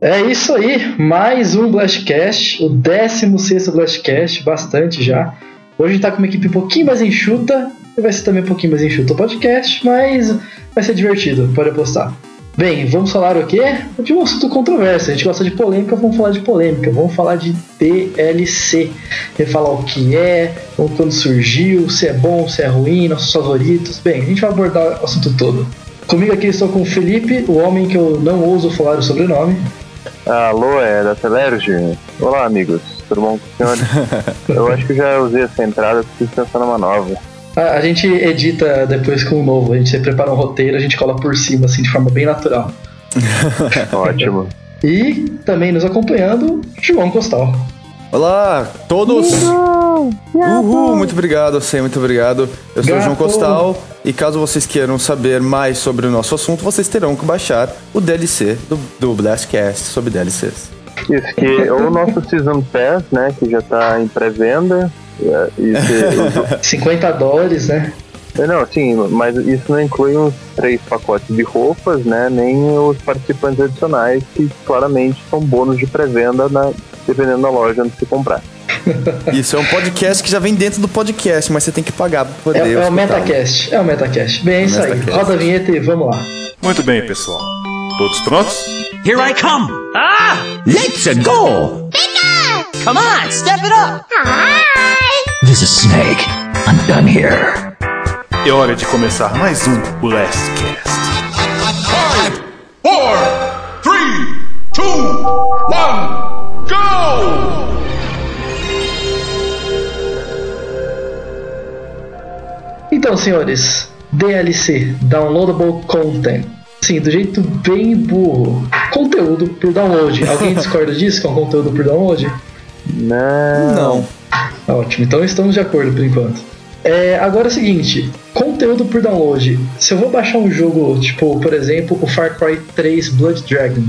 É isso aí, mais um Blastcast, o 16 Blastcast, bastante já. Hoje a gente tá com uma equipe um pouquinho mais enxuta, vai ser também um pouquinho mais enxuta o podcast, mas vai ser divertido, pode apostar. Bem, vamos falar o quê? De um assunto controverso. A gente gosta de polêmica, vamos falar de polêmica. Vamos falar de DLC. Vamos falar o que é, quando surgiu, se é bom, se é ruim, nossos favoritos. Bem, a gente vai abordar o assunto todo. Comigo aqui estou com o Felipe, o homem que eu não ouso falar o sobrenome. Alô, é da Telerge? Olá, amigos. Tudo bom com o senhor? eu acho que já usei essa entrada, preciso pensar numa nova. A, a, gente edita depois com o novo, a gente prepara um roteiro, a gente cola por cima, assim, de forma bem natural. Ótimo. E também nos acompanhando, João Costal. Olá, todos! Uhul! Uhul! Muito obrigado, Sem, muito obrigado. Eu sou o João Costal e caso vocês queiram saber mais sobre o nosso assunto, vocês terão que baixar o DLC do, do Blastcast sobre DLCs. Isso, que é o nosso Season Pass, né, que já está em pré-venda. É, que... 50 dólares, né? É, não, sim, mas isso não inclui os três pacotes de roupas, né? Nem os participantes adicionais, que claramente são bônus de pré-venda dependendo da loja onde você comprar. Isso é um podcast que já vem dentro do podcast, mas você tem que pagar pra poder. É, é o Metacast. É o Metacast. Bem, é isso aí. Roda a vinheta e vamos lá. Muito bem, pessoal. Todos prontos? Here I come! Ah! Let's go! Bigger! Come on, step it up! Hi! This is Snake. I'm done here. É hora de começar mais um Blastcast. 5, 4, 3, 2, 1, go! Então, senhores, DLC, Downloadable Content. Sim, do jeito bem burro. Conteúdo por download. Alguém discorda disso que é um conteúdo por download? Não. Não. Ótimo, então estamos de acordo por enquanto. É, agora é o seguinte, conteúdo por download. Se eu vou baixar um jogo, tipo, por exemplo, o Far Cry 3 Blood Dragon,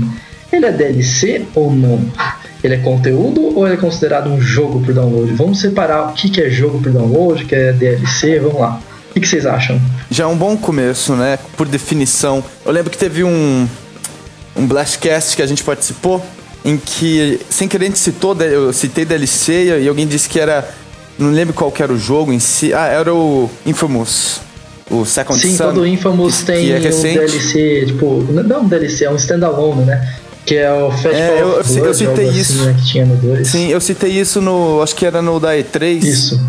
ele é DLC ou não? Ele é conteúdo ou ele é considerado um jogo por download? Vamos separar o que, que é jogo por download, o que é DLC, vamos lá. O que, que vocês acham? Já é um bom começo, né? Por definição. Eu lembro que teve um, um Blastcast que a gente participou, em que, sem querer, a gente citou, eu citei DLC e alguém disse que era. Não lembro qual que era o jogo em si. Ah, era o Infamous. O Second Sim, Sun. todo Infamous que, tem que é um. DLC, tipo, não um DLC, é um standalone, né? Que é o Festival É, eu- eu eu citei algo isso. Assim, né, que tinha no 2. Sim, eu citei isso no. Acho que era no da E3. Isso.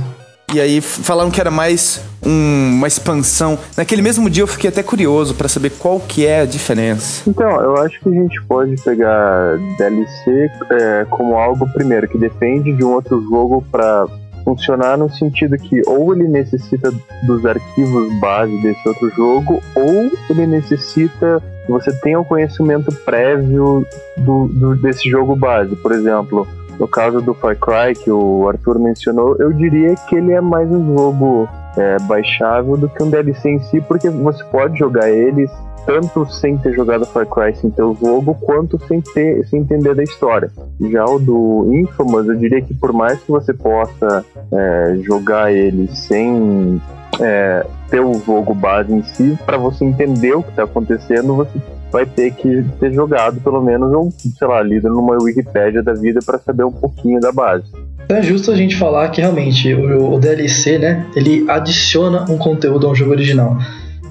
E aí falaram que era mais um- uma expansão. Naquele mesmo dia eu fiquei até curioso pra saber qual que é a diferença. Então, eu acho que a gente pode pegar DLC é, como algo, primeiro, que depende de um outro jogo para funcionar no sentido que ou ele necessita dos arquivos base desse outro jogo, ou ele necessita que você tenha o conhecimento prévio do, do- desse jogo base. Por exemplo, no caso do Far Cry, que o Arthur mencionou, eu diria que ele é mais um jogo é, baixável do que um DLC em si, porque você pode jogar ele tanto sem ter jogado Far Cry sem ter o jogo, quanto sem ter sem entender da história. Já o do Infamous, eu diria que por mais que você possa é, jogar ele sem é, ter o jogo base em si, para você entender o que está acontecendo, você vai ter que ter jogado pelo menos um, sei lá, lido numa Wikipédia da vida para saber um pouquinho da base. É justo a gente falar que realmente o, o DLC, né, ele adiciona um conteúdo a um jogo original.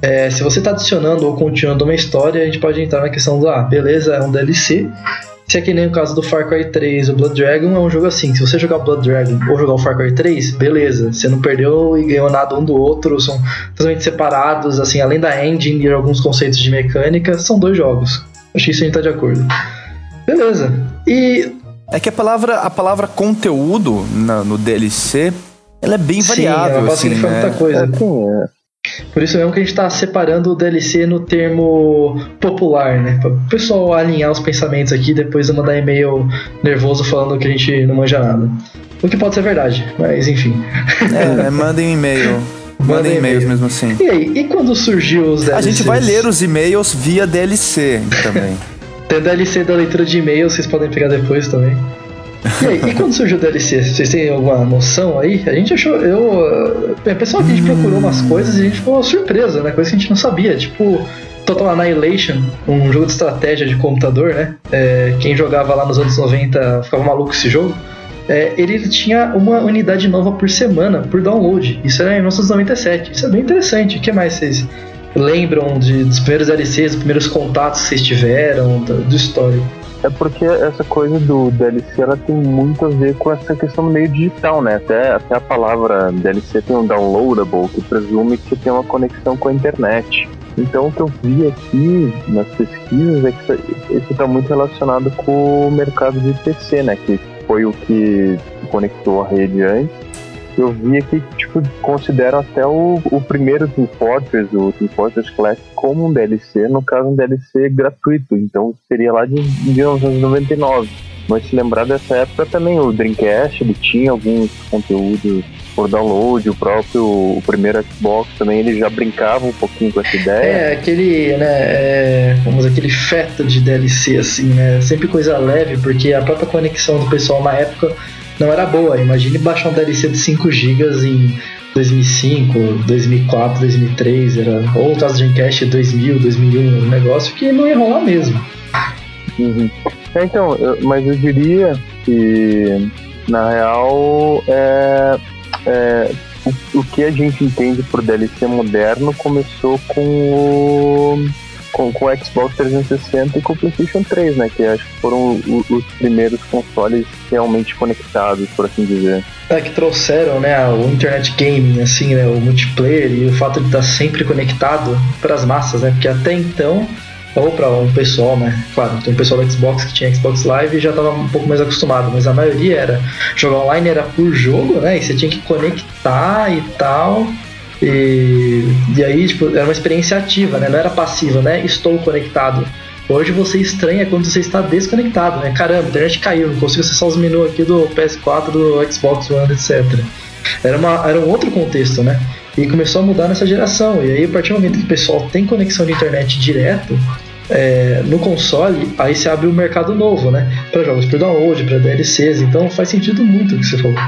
É, se você está adicionando ou continuando uma história, a gente pode entrar na questão do, ah, beleza, é um DLC. Se é que nem o caso do Far Cry 3, o Blood Dragon é um jogo assim, se você jogar o Blood Dragon ou jogar o Far Cry 3, beleza, você não perdeu e ganhou nada um do outro, são totalmente separados, assim, além da engine e alguns conceitos de mecânica, são dois jogos. Acho que isso a gente tá de acordo. Beleza. E É que a palavra, a palavra conteúdo na- no DLC, ela é bem Sim, variável, ela pode assim, significar né? muita coisa. Assim, é, Por isso mesmo que a gente tá separando o DLC no termo popular, né? Para o pessoal alinhar os pensamentos aqui, depois eu mandar e-mail nervoso falando que a gente não manja nada. O que pode ser verdade, mas enfim. É, é, mandem um e-mail. Mandem e-mails e-mail. mesmo assim. E aí, e quando surgiu os A DLCs? gente vai ler os e-mails via DLC também. Tem DLC da leitura de e-mail, vocês podem pegar depois também. E aí, e quando surgiu o DLC? Vocês têm alguma noção aí? A gente achou. Eu. Bem, pessoal, que a gente procurou umas coisas e a gente ficou surpresa, né? Coisa que a gente não sabia. Tipo, Total Annihilation, um jogo de estratégia de computador, né? É, quem jogava lá nos anos 90 ficava maluco esse jogo. É, ele tinha uma unidade nova por semana, por download. Isso era em 1997. Isso é bem interessante. O que mais vocês lembram de, dos primeiros DLCs, dos primeiros contatos que vocês tiveram, do, do histórico? É porque essa coisa do DLC ela tem muito a ver com essa questão do meio digital, né? Até, até a palavra DLC tem um downloadable, que presume que tem uma conexão com a internet. Então o que eu vi aqui nas pesquisas é que isso está muito relacionado com o mercado de PC, né? Que foi o que conectou a rede antes eu vi aqui que tipo, consideram até o, o primeiro Team Fortress, o Team Fortress Classic, como um DLC, no caso um DLC gratuito, então seria lá de 1999. Mas se lembrar dessa época também, o Dreamcast ele tinha alguns conteúdos por download, o próprio o primeiro Xbox também ele já brincava um pouquinho com essa ideia. É, aquele, né, é, vamos dizer, aquele feta de DLC assim, né, sempre coisa leve, porque a própria conexão do pessoal na época não era boa. Imagine baixar um DLC de 5 GB em 2005, 2004, 2003, era, ou o caso de Dreamcast 2000, 2001, um negócio que não ia rolar mesmo. Uhum. É, então, eu, mas eu diria que na real é, é o, o, que a gente entende por DLC moderno começou com o com, com o Xbox 360 e com o PlayStation 3, né? Que acho que foram os, os primeiros consoles realmente conectados, por assim dizer. É, que trouxeram, né, o internet gaming, assim, né, o multiplayer e o fato de estar sempre conectado para as massas, né? Porque até então ou para um pessoal, né? Claro, tem um pessoal do Xbox que tinha Xbox Live e já estava um pouco mais acostumado, mas a maioria era jogar online era por jogo, né? E você tinha que conectar e tal. E, e aí, tipo, era uma experiência ativa, né? Não era passiva, né? Estou conectado. Hoje você estranha quando você está desconectado, né? Caramba, a internet caiu, não consigo acessar os menus aqui do PS4, do Xbox One, etc. Era, uma, era um outro contexto, né? E começou a mudar nessa geração. E aí, a partir do momento que o pessoal tem conexão de internet direto, é, no console, aí se abre um mercado novo, né? Para jogos por download, para DLCs. Então faz sentido muito o que você falou.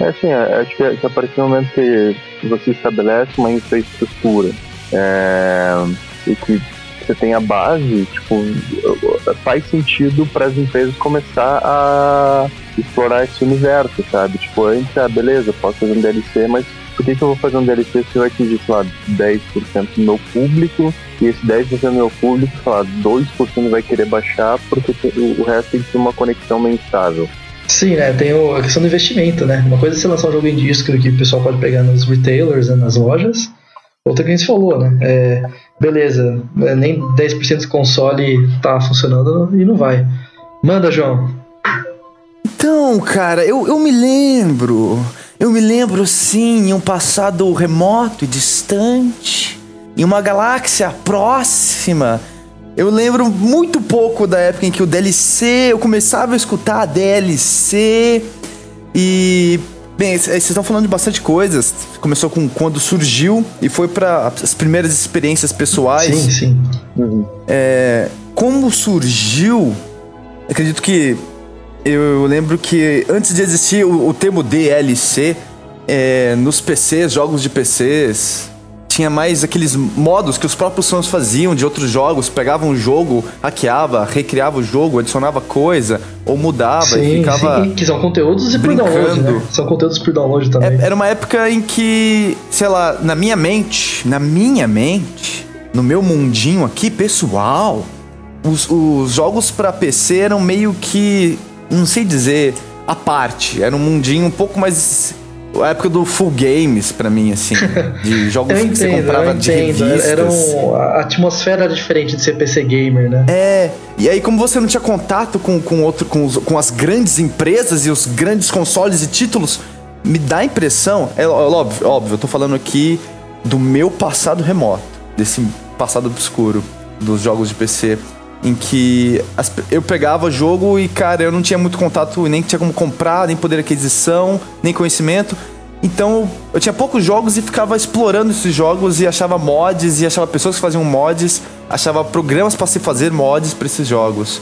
É assim, acho que a partir do momento que você estabelece uma infraestrutura é, e que você tem a base, tipo, faz sentido para as empresas começar a explorar esse universo, sabe? Tipo, antes, ah, beleza, posso fazer um DLC, mas por que, que eu vou fazer um DLC se vai atingir, sei lá, 10% do meu público e esse 10% do meu público, sei lá, 2% vai querer baixar porque o resto tem que ter uma conexão meio instável. Sim, né? Tem a questão do investimento, né? Uma coisa é você lançar um jogo em disco que o pessoal pode pegar nos retailers, né, nas lojas. Outra que a gente falou, né? É, beleza, é, nem 10% do console tá funcionando e não vai. Manda, João. Então, cara, eu, eu me lembro. Eu me lembro, sim, em um passado remoto e distante, em uma galáxia próxima eu lembro muito pouco da época em que o DLC, eu começava a escutar a DLC e Bem, vocês estão falando de bastante coisas. Começou com quando surgiu e foi para as primeiras experiências pessoais. Sim, sim. Uhum. É, como surgiu? Acredito que eu lembro que antes de existir o, o termo DLC é, nos PCs, jogos de PCs, tinha mais aqueles modos que os próprios fãs faziam de outros jogos, pegavam o jogo, hackeava, recriava o jogo, adicionava coisa, ou mudava sim, e ficava. Sim, que são conteúdos e por download, né? São conteúdos por download também. É, era uma época em que, sei lá, na minha mente, na minha mente, no meu mundinho aqui, pessoal, os, os jogos para PC eram meio que. não sei dizer. A parte, era um mundinho um pouco mais a época do full games para mim assim, de jogos entendo, que você comprava de revistas. Era um, a atmosfera era diferente de ser PC gamer, né? É. E aí como você não tinha contato com com outro com, os, com as grandes empresas e os grandes consoles e títulos, me dá a impressão, é óbvio, óbvio, eu tô falando aqui do meu passado remoto, desse passado obscuro dos jogos de PC em que as, eu pegava jogo e, cara, eu não tinha muito contato, nem tinha como comprar, nem poder de aquisição, nem conhecimento. Então eu tinha poucos jogos e ficava explorando esses jogos e achava mods e achava pessoas que faziam mods, achava programas para se fazer mods para esses jogos.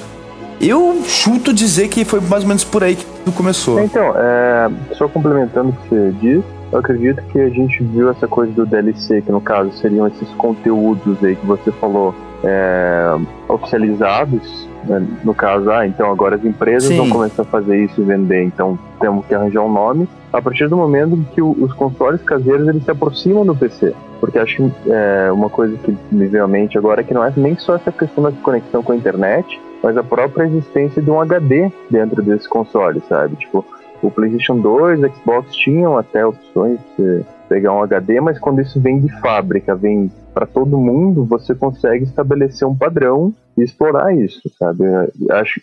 Eu chuto dizer que foi mais ou menos por aí que tudo começou. Então, é, só complementando o que você disse, eu acredito que a gente viu essa coisa do DLC, que no caso seriam esses conteúdos aí que você falou é, oficializados, né? no caso, ah, então agora as empresas Sim. vão começar a fazer isso e vender, então temos que arranjar um nome. A partir do momento que o- os consoles caseiros eles se aproximam do PC, porque acho que é, uma coisa que me veio à mente agora é que não é nem só essa questão da conexão com a internet, mas a própria existência de um HD dentro desse console, sabe? Tipo, o PlayStation 2, o Xbox tinham até opções de pegar um HD, mas quando isso vem de fábrica, vem para todo mundo, você consegue estabelecer um padrão e explorar isso, sabe? Acho,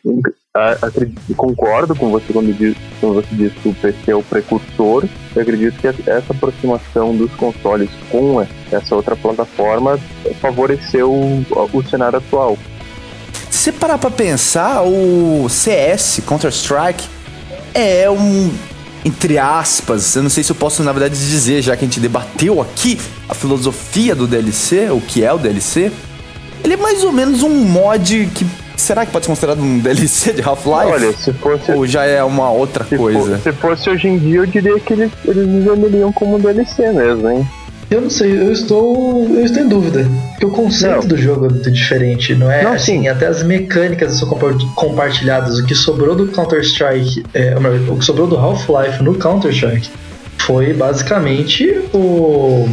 acredito, concordo com você quando, diz, quando você diz que o PC é o precursor. Eu acredito que essa aproximação dos consoles com essa outra plataforma favoreceu o, o cenário atual. Se parar pra pensar, o CS, Counter-Strike, é um. Entre aspas, eu não sei se eu posso, na verdade, dizer, já que a gente debateu aqui a filosofia do DLC, o que é o DLC. Ele é mais ou menos um mod que. Será que pode ser considerado um DLC de Half-Life? Olha, se fosse, Ou já é uma outra se, coisa? fo- se fosse hoje em dia, eu diria que eles, eles venderiam como DLC mesmo, hein? Eu não sei, eu estou. Eu estou em dúvida. Porque o conceito Não. do jogo é muito diferente, não é? Não, assim, sim. até as mecânicas são compa- compartilhadas. O que sobrou do Counter-Strike, é, o que sobrou do Half-Life no Counter-Strike foi basicamente o.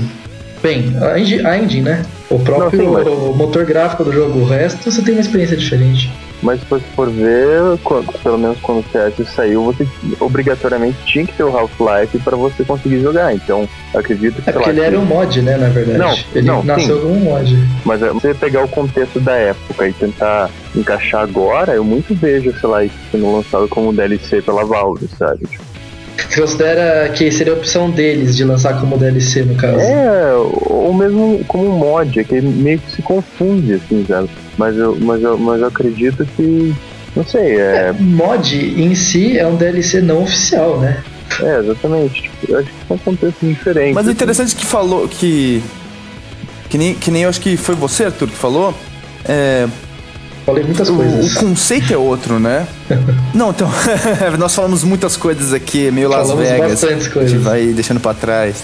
Bem, a engine, a engine, né? O próprio Não, sim, mas- motor gráfico do jogo. O resto você tem uma experiência diferente. Mas se você for ver, quando- pelo menos quando o CS saiu, você obrigatoriamente tinha que ter o Half-Life para você conseguir jogar. Então, acredito que. É porque lá, ele era um mod, né? Na verdade. Não, ele não, nasceu sim. como um mod. Mas é, você pegar o contexto da época e tentar encaixar agora, eu muito vejo, sei lá, isso sendo lançado como DLC pela Valve, sabe? Tipo, considera que seria a opção deles de lançar como DLC, no caso? É, ou mesmo como um mod, é que meio que se confunde, assim, sabe? Mas eu, mas eu, mas eu acredito que. Não sei, é. Mod em si é um DLC não oficial, né? É, exatamente. Tipo, eu acho que são contextos diferentes. Mas o assim. interessante é que falou que. Que nem, que nem eu acho que foi você, Arthur, que falou. É, Falei muitas o, coisas. o conceito é outro, né? Não, então. nós falamos muitas coisas aqui, meio Las Falamos Vegas. bastantes A coisas. gente vai deixando pra trás.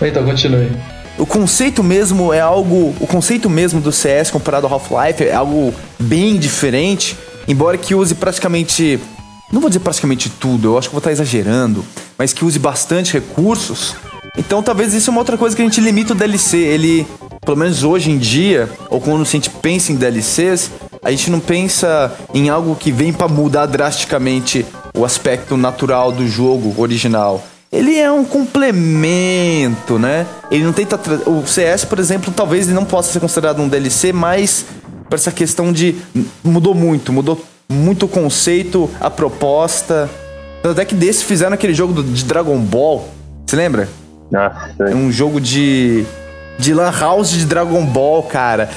Então, continue. O conceito mesmo é algo. O conceito mesmo do CS comparado ao Half-Life é algo bem diferente. Embora que use praticamente. Não vou dizer praticamente tudo, eu acho que vou estar exagerando. Mas que use bastante recursos. Então talvez isso é uma outra coisa que a gente limita o DLC. Ele, pelo menos hoje em dia, ou quando a gente pensa em DLCs, a gente não pensa em algo que vem pra mudar drasticamente o aspecto natural do jogo original ele é um complemento, né? Ele não tenta. O CS, por exemplo, talvez ele não possa ser considerado um DLC, mas para essa questão de. Mudou muito, mudou muito o conceito, a proposta. Tanto é que desse fizeram aquele jogo do- de Dragon Ball. Você lembra? Nossa, É um jogo de. De Lan House de Dragon Ball, cara.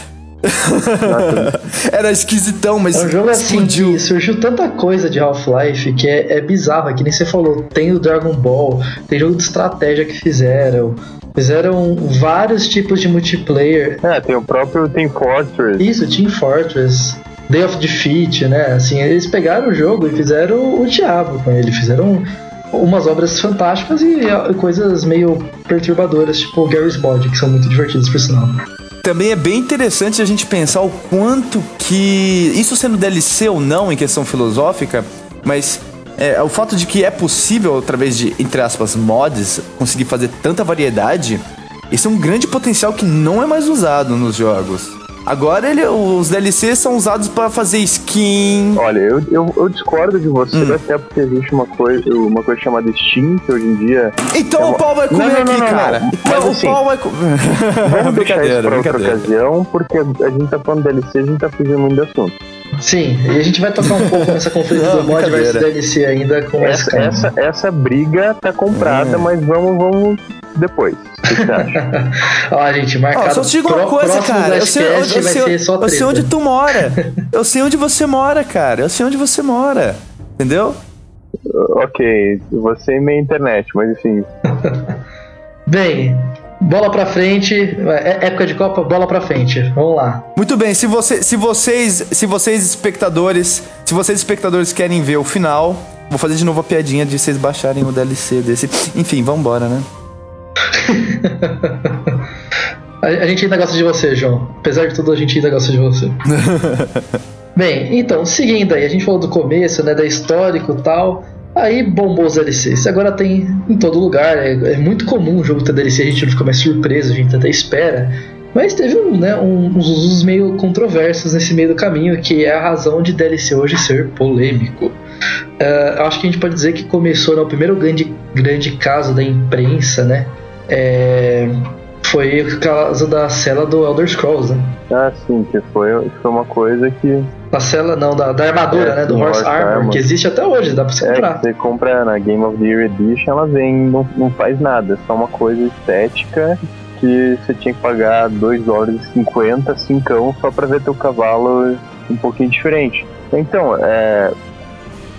Era esquisitão, mas. É um jogo assim explodiu. que surgiu tanta coisa de Half-Life que é, é bizarro, é que nem você falou. Tem o Dragon Ball, tem jogo de estratégia que fizeram. Fizeram vários tipos de multiplayer. É, tem o próprio Team Fortress. Isso, Team Fortress, Day of Defeat, né? Assim, eles pegaram o jogo e fizeram o diabo com ele. Fizeram umas obras fantásticas e coisas meio perturbadoras, tipo Garry's Mod, que são muito divertidas por sinal. Também é bem interessante a gente pensar o quanto que. Isso sendo DLC ou não em questão filosófica, mas é, o fato de que é possível, através de, entre aspas, mods, conseguir fazer tanta variedade, esse é um grande potencial que não é mais usado nos jogos. Agora ele, os DLCs são usados para fazer skin. Olha, eu, eu, eu discordo de você, Hum. até porque existe uma coisa, uma coisa chamada Steam, que hoje em dia. Então É o uma- pau vai comer Não, não, aqui, não, cara. Então Mas o assim, pau vai comer. Vamos deixar isso brincadeira, pra outra brincadeira. ocasião, porque a gente tá falando DLC, a gente tá fugindo muito do assunto. Sim, e a gente vai tocar um pouco nessa conflito Não, do mod versus. DLC ainda com Essa, essa, essa briga tá comprada, É. mas vamos, vamos depois. Ó, gente, marcado. Ó, só te digo uma coisa, cara. Eu sei, eu, eu sei- eu sei onde tu mora. Eu sei onde você mora, cara. Eu sei onde você mora. Entendeu? ok, você e minha internet, mas enfim. Bem, bola pra frente. É época de Copa, bola pra frente. Vamos lá. Muito bem, se, você, se vocês, se vocês espectadores, se vocês espectadores querem ver o final, vou fazer de novo a piadinha de vocês baixarem o DLC desse. Enfim, vambora, né? A, a gente ainda gosta de você, João. Apesar de tudo, a gente ainda gosta de você. Bem, então, seguindo aí, a gente falou do começo, né, da histórico e tal. Aí bombou os DLCs. Agora tem em todo lugar. É, é, muito comum o jogo ter DLC, a gente não fica mais surpreso, a gente até espera. Mas teve um, né, um, uns usos meio controversos nesse meio do caminho, que é a razão de DLC hoje ser polêmico. Uh, acho que a gente pode dizer que começou no primeiro grande, grande caso da imprensa, né? É, foi o caso da cela do Elder Scrolls, né? Ah, sim, que foi, foi uma coisa que. Da cela, não, da, da armadura, é, né? Do, do Horse, Horse Armor, Armor, que existe até hoje, dá pra você é, comprar. Você compra na Game of the Year Edition, ela vem, não, não faz nada, é só uma coisa estética que você tinha que pagar 2 dólares e 50, 5 só pra ver teu cavalo um pouquinho diferente. Então, é,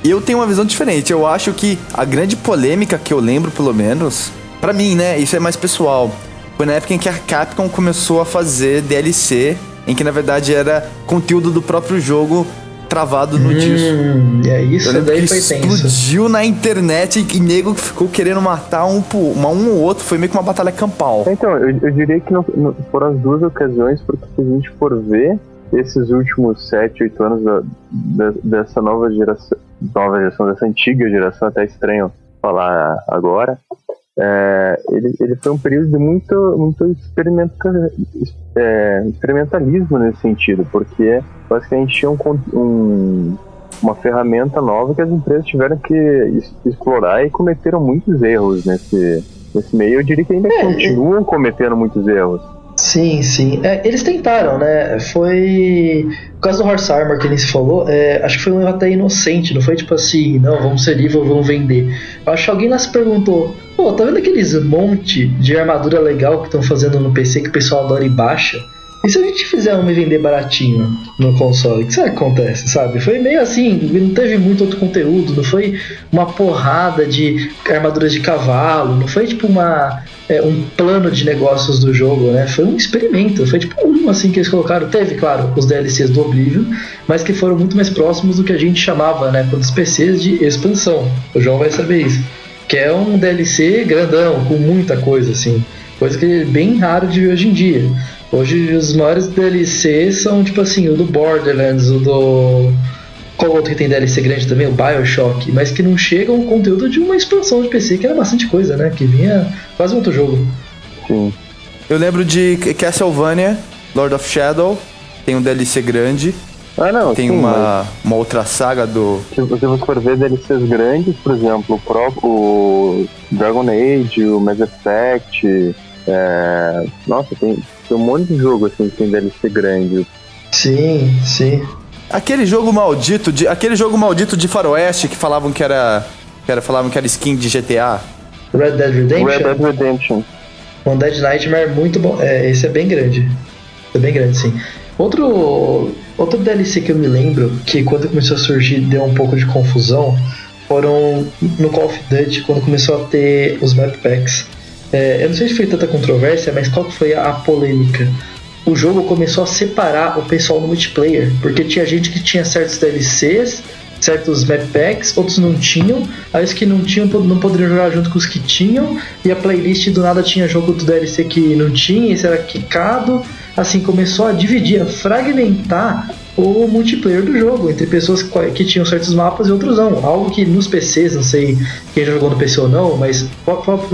eu tenho uma visão diferente. Eu acho que a grande polêmica que eu lembro, pelo menos, para mim, né, isso é mais pessoal, foi na época em que a Capcom começou a fazer DLC, em que na verdade era conteúdo do próprio jogo travado no hum, disco. É isso, eu daí que foi explodiu tenso. na internet e, nego ficou querendo matar um, uma, um ou outro. Foi meio que uma batalha campal. Então, eu, eu diria que não, não, foram as duas ocasiões, porque se a gente for ver, esses últimos 7, 8 anos da, da, dessa nova geração, nova geração, dessa antiga geração, até estranho falar agora, é, ele, ele foi um período de muito, muito experimenta, é, experimentalismo nesse sentido, porque basicamente tinha um, um, uma ferramenta nova que as empresas tiveram que explorar e cometeram muitos erros nesse, nesse meio. Eu diria que ainda é, continuam cometendo muitos erros. Sim, sim. É, eles tentaram, né? Foi. Por causa do Horse Armor que ele se falou, é, acho que foi um erro até inocente, não foi tipo assim, não, vamos ser livre, vamos vender. Acho que alguém lá se perguntou: pô, tá vendo aqueles monte de armadura legal que estão fazendo no PC que o pessoal adora e baixa? E se a gente fizer uma e vender baratinho no console, o que será que acontece, sabe? Foi meio assim, não teve muito outro conteúdo, não foi uma porrada de armaduras de cavalo, não foi tipo uma é, um plano de negócios do jogo, né? Foi um experimento, foi tipo um assim que eles colocaram. Teve, claro, os DLCs do Oblivion, mas que foram muito mais próximos do que a gente chamava, né, com os PCs de expansão. O João vai saber isso. Que é um DLC grandão, com muita coisa, assim. Coisa que é bem raro de ver hoje em dia. Hoje os maiores DLCs são tipo assim, o do Borderlands, o do. Qual outro que tem DLC grande também? O Bioshock, mas que não chega ao conteúdo de uma expansão de PC, que era bastante coisa, né? Que vinha quase um outro jogo. Sim. Eu lembro de Castlevania, Lord of Shadow, tem um DLC grande. Ah, não, tem sim, uma, mas... uma outra saga do. Se você for ver DLCs grandes, por exemplo, o próprio Dragon Age, o Mass Effect. É... Nossa, tem, tem um monte de jogo assim que tem DLC grande. Sim, sim. Aquele jogo maldito de aquele jogo maldito de Faroeste que falavam que era que era falavam que era skin de GTA. Red Dead Redemption. Red Dead Redemption. One Dead Nightmare é muito bom. É, esse é bem grande. É bem grande, sim. Outro outro DLC que eu me lembro que quando começou a surgir deu um pouco de confusão foram no Call of Duty quando começou a ter os map packs. É, eu não sei se foi tanta controvérsia, mas qual foi a polêmica? O jogo começou a separar o pessoal no multiplayer, porque tinha gente que tinha certos DLCs, certos map packs, outros não tinham, aí os que não tinham não poderiam jogar junto com os que tinham, e a playlist do nada tinha jogo do DLC que não tinha, esse era quicado, assim, começou a dividir, a fragmentar o multiplayer do jogo, entre pessoas que tinham certos mapas e outros não. Algo que nos PCs, não sei quem já jogou no PC ou não, mas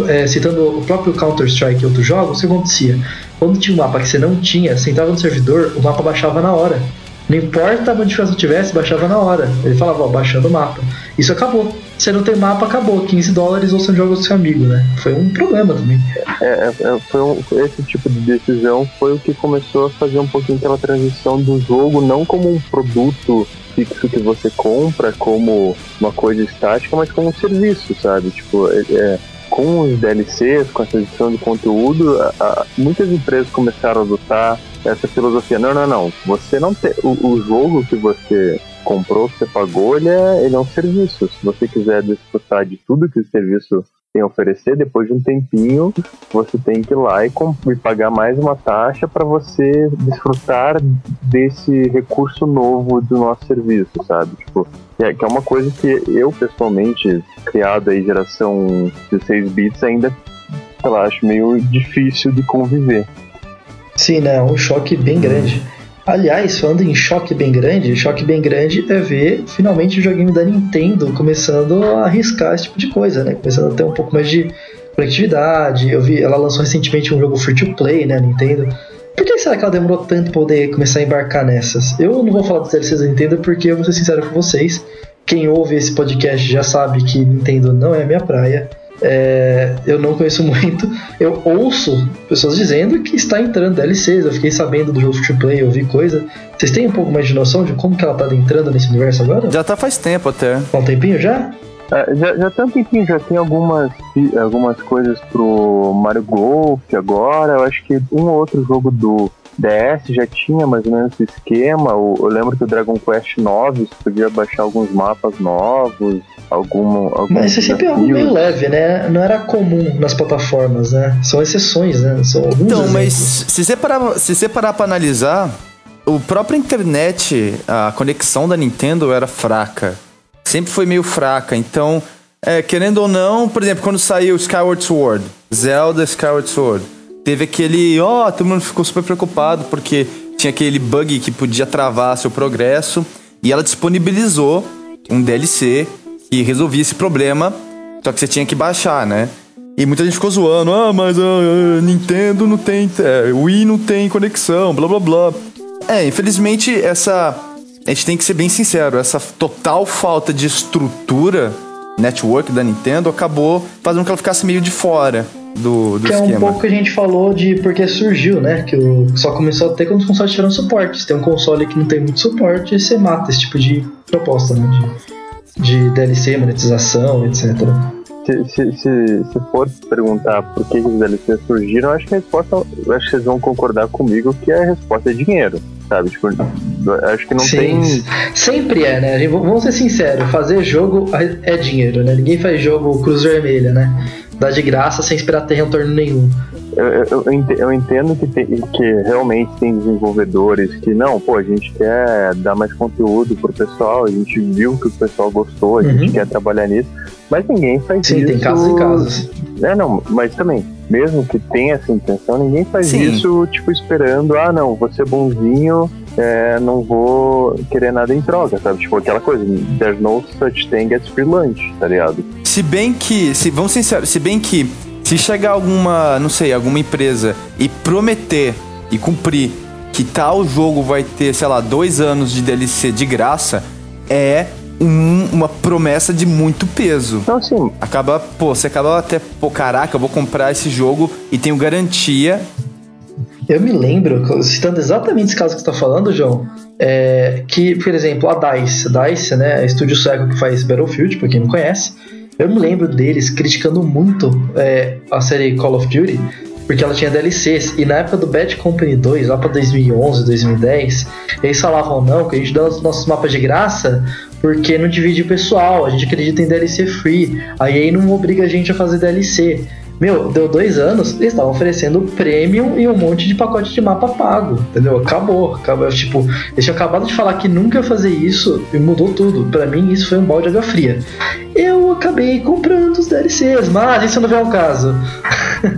é, citando o próprio Counter-Strike e outros jogos, o que acontecia? Quando tinha um mapa que você não tinha, você entrava no servidor, o mapa baixava na hora. Não importa a modificação que tivesse, baixava na hora. Ele falava, ó, baixando o mapa. Isso acabou. Você não tem mapa, acabou. 15 dólares ou você joga com seu amigo, né? Foi um problema também. É, é, é foi um, esse tipo de decisão foi o que começou a fazer um pouquinho aquela transição do jogo, não como um produto fixo que você compra, como uma coisa estática, mas como um serviço, sabe? Tipo, é, é com os DLCs, com essa edição de conteúdo, a, a, muitas empresas começaram a adotar essa filosofia. Não, não, não. Você não tem. O, o jogo que você comprou, você pagou, ele é, ele é um serviço. Se você quiser desfrutar de tudo que o serviço tem a oferecer, depois de um tempinho, você tem que ir lá e, e pagar mais uma taxa para você desfrutar desse recurso novo do nosso serviço, sabe? Tipo, é, que é uma coisa que eu, pessoalmente, criado aí geração 16 bits, ainda, sei lá, acho meio difícil de conviver. Sim, né? Um choque bem grande. Aliás, falando em choque bem grande, choque bem grande é ver finalmente o joguinho da Nintendo começando a arriscar esse tipo de coisa, né? Começando a ter um pouco mais de conectividade. Eu vi, ela lançou recentemente um jogo free to play, né, Nintendo. Por que será que ela demorou tanto pra poder começar a embarcar nessas? Eu não vou falar dos DLCs da Nintendo porque eu vou ser sincero com vocês. Quem ouve esse podcast já sabe que Nintendo não é minha praia. É, eu não conheço muito. Eu ouço pessoas dizendo que está entrando DLCs. Eu fiquei sabendo do jogo free to play, eu vi coisa. Vocês têm um pouco mais de noção de como que ela está entrando nesse universo agora? Já tá faz tempo até. Há um tempinho já? É, já, já tem um tempinho, já tem algumas, algumas coisas pro Mario Golf agora. Eu acho que um ou outro jogo do DS já tinha mais ou menos esse esquema. O- Eu lembro que o Dragon Quest 9 você podia baixar alguns mapas novos, algum, alguns Mas isso é sempre algo desafios. meio leve, né? Não era comum nas plataformas, né? São exceções, né? São alguns Então, exemplos. mas se você parar, se você parar pra analisar, o próprio internet, a conexão da Nintendo era fraca. Sempre foi meio fraca. Então, é, querendo ou não, por exemplo, quando saiu Skyward Sword, Zelda Skyward Sword, teve aquele. Ó, todo mundo ficou super preocupado porque tinha aquele bug que podia travar seu progresso. E ela disponibilizou um DLC que resolvia esse problema. Só que você tinha que baixar, né? E muita gente ficou zoando, ah, mas a Nintendo não tem, é, Wii não tem conexão, blá blá blá. É, infelizmente essa, a gente tem que ser bem sincero, essa total falta de estrutura network da Nintendo acabou fazendo que ela ficasse meio de fora do, do Que é um esquema. pouco que a gente falou de porque surgiu, né? Que o, só começou a ter quando os consoles tiveram suporte. Se tem um console que não tem muito suporte, você mata esse tipo de proposta, né? De, de DLC, monetização, etc. Se, se, se, se for perguntar por que os DLCs surgiram, eu acho que a resposta, eu acho que vocês vão concordar comigo que a resposta é dinheiro, sabe? Tipo, eu acho que não Sim, tem. Sempre é, né? Vamos ser sinceros, fazer jogo é dinheiro, né? Ninguém faz jogo cruz vermelha, né? Dá de graça sem esperar ter retorno nenhum. Eu, eu, eu ente- eu entendo que, tem, que realmente tem desenvolvedores que, não, pô, a gente quer dar mais conteúdo pro pessoal, a gente viu que o pessoal gostou, a gente Uhum. quer trabalhar nisso, mas ninguém faz Sim, isso. tem casos e casos. É, não, mas também, mesmo que tenha essa intenção, ninguém faz Sim. isso, tipo, esperando, ah, não, vou ser bonzinho, é, não vou querer nada em troca, sabe? Tipo, aquela coisa, there's no such thing as free lunch, tá ligado? Se bem que, se vamos ser sinceros, se bem que se chegar alguma, não sei, alguma empresa e prometer e cumprir que tal jogo vai ter, sei lá, dois anos de DLC de graça, é um- uma promessa de muito peso. Então, assim, Acaba, pô, você acaba até, pô, caraca, eu vou comprar esse jogo e tenho garantia. Eu me lembro, citando exatamente esse caso que você está falando, João, é, que, por exemplo, a DICE, DICE, né, é estúdio sueco que faz Battlefield, pra quem não conhece, eu me lembro deles criticando muito é, a série Call of Duty, porque ela tinha DLCs, e na época do Bad Company 2, lá pra 2011, 2010, eles falavam, não, que a gente dá os nossos mapas de graça porque não divide o pessoal, a gente acredita em DLC free, aí aí não obriga a gente a fazer DLC. Meu, deu dois anos, eles estavam oferecendo premium e um monte de pacote de mapa pago, entendeu? Acabou, acabou. Tipo, eles tinham acabado de falar que nunca ia fazer isso e mudou tudo. Pra mim, isso foi um balde de água fria. Acabei comprando os DLCs, mas isso não é o caso.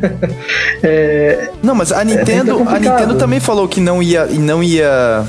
é, Não, mas a Nintendo, a complicado. Nintendo também falou que não ia, não ia,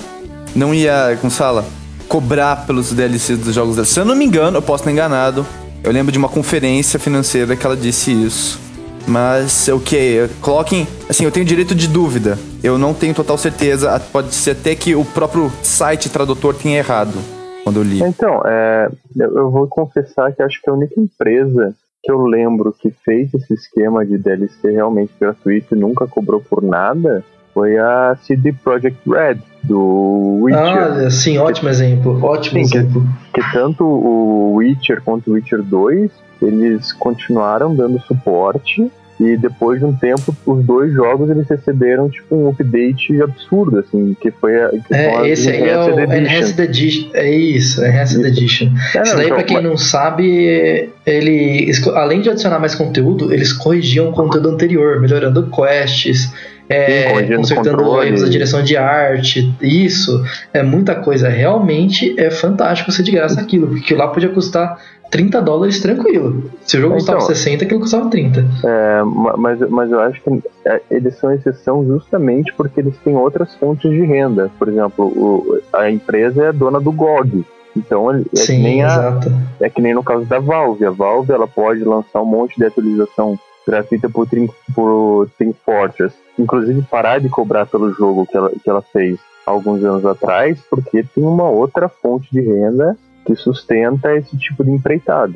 não ia, como se fala, cobrar pelos DLCs dos jogos dela. Se eu não me engano, eu posso estar enganado. Eu lembro de uma conferência financeira que ela disse isso. Mas o que? Coloquem. Assim, eu tenho direito de dúvida. Eu não tenho total certeza. Pode ser até que o próprio site tradutor tenha errado quando eu li. Então, é, eu, eu vou confessar que acho que a única empresa que eu lembro que fez esse esquema de DLC realmente gratuito e nunca cobrou por nada foi a CD Projekt Red, do Witcher. olha, sim, ótimo exemplo. Ótimo Sim, que- exemplo. que tanto o Witcher quanto o Witcher 2, eles continuaram dando suporte e depois de um tempo os dois jogos eles receberam tipo um update absurdo assim, que foi a, que É, esse aí é o Enhanced Edition. É isso, Enhanced Isso. Edition. É, Isso daí, então, pra quem mas- não sabe, ele, além de adicionar mais conteúdo, eles corrigiam o conteúdo anterior, melhorando quests. é, Sim, consertando erros da direção de arte, isso é muita coisa. Realmente é fantástico ser de graça aquilo, porque lá podia custar 30 dólares tranquilo. Se o jogo Então. custava 60, aquilo custava 30. É, ma- mas, mas eu acho que é, eles são exceção justamente porque eles têm outras fontes de renda. Por exemplo, o- a empresa é dona do GOG. Então é, que Sim, nem a, é que nem no caso da Valve. A Valve ela pode lançar um monte de atualização gratuita por, Team- por Team Fortress. Inclusive parar de cobrar pelo jogo que ela, que ela fez alguns anos atrás, porque tem uma outra fonte de renda que sustenta esse tipo de empreitada.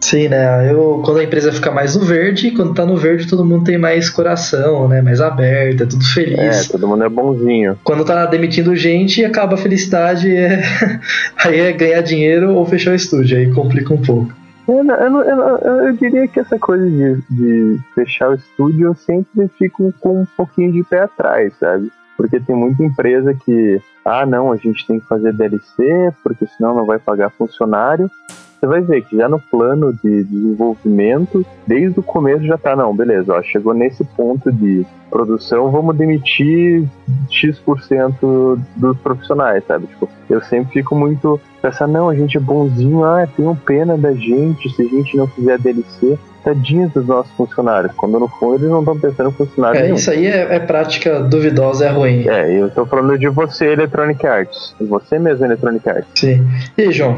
Sim, né? Eu, quando a empresa fica mais no verde, quando tá no verde todo mundo tem mais coração, né? Mais aberto, é tudo É, feliz. todo mundo é bonzinho. Quando tá demitindo gente, acaba a felicidade, é... aí é ganhar dinheiro ou fechar o estúdio, aí complica um pouco. Eu, eu, eu, eu diria que essa coisa de, de fechar o estúdio eu sempre fico com um pouquinho de pé atrás, sabe? Porque tem muita empresa que, ah, não, a gente tem que fazer DLC, porque senão não vai pagar funcionário. Você vai ver que já no plano de desenvolvimento, desde o começo já tá, não, beleza, ó, chegou nesse ponto de produção, vamos demitir X% dos profissionais, sabe? Tipo, eu sempre fico muito pensar, não, a gente é bonzinho, ah, tem um pena da gente se a gente não fizer DLC. Tadinhos dos nossos funcionários. Quando no fundo eles não estão pensando em funcionário É, nenhum. isso aí é, é prática duvidosa, é ruim. É, eu tô falando de você, Electronic Arts. Você mesmo, Electronic Arts. Sim. E aí, João?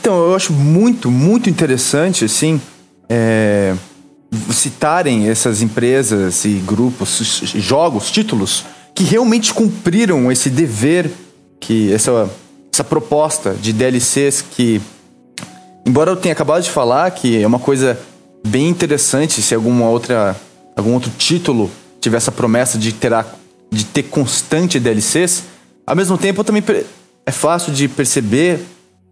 Então, eu acho muito, muito interessante, assim, é, citarem essas empresas e grupos, jogos, títulos, que realmente cumpriram esse dever, que essa, essa proposta de DLCs que, embora eu tenha acabado de falar que é uma coisa bem interessante se alguma outra, algum outro título tiver essa promessa de ter, a- de ter constante DLCs, ao mesmo tempo também é fácil de perceber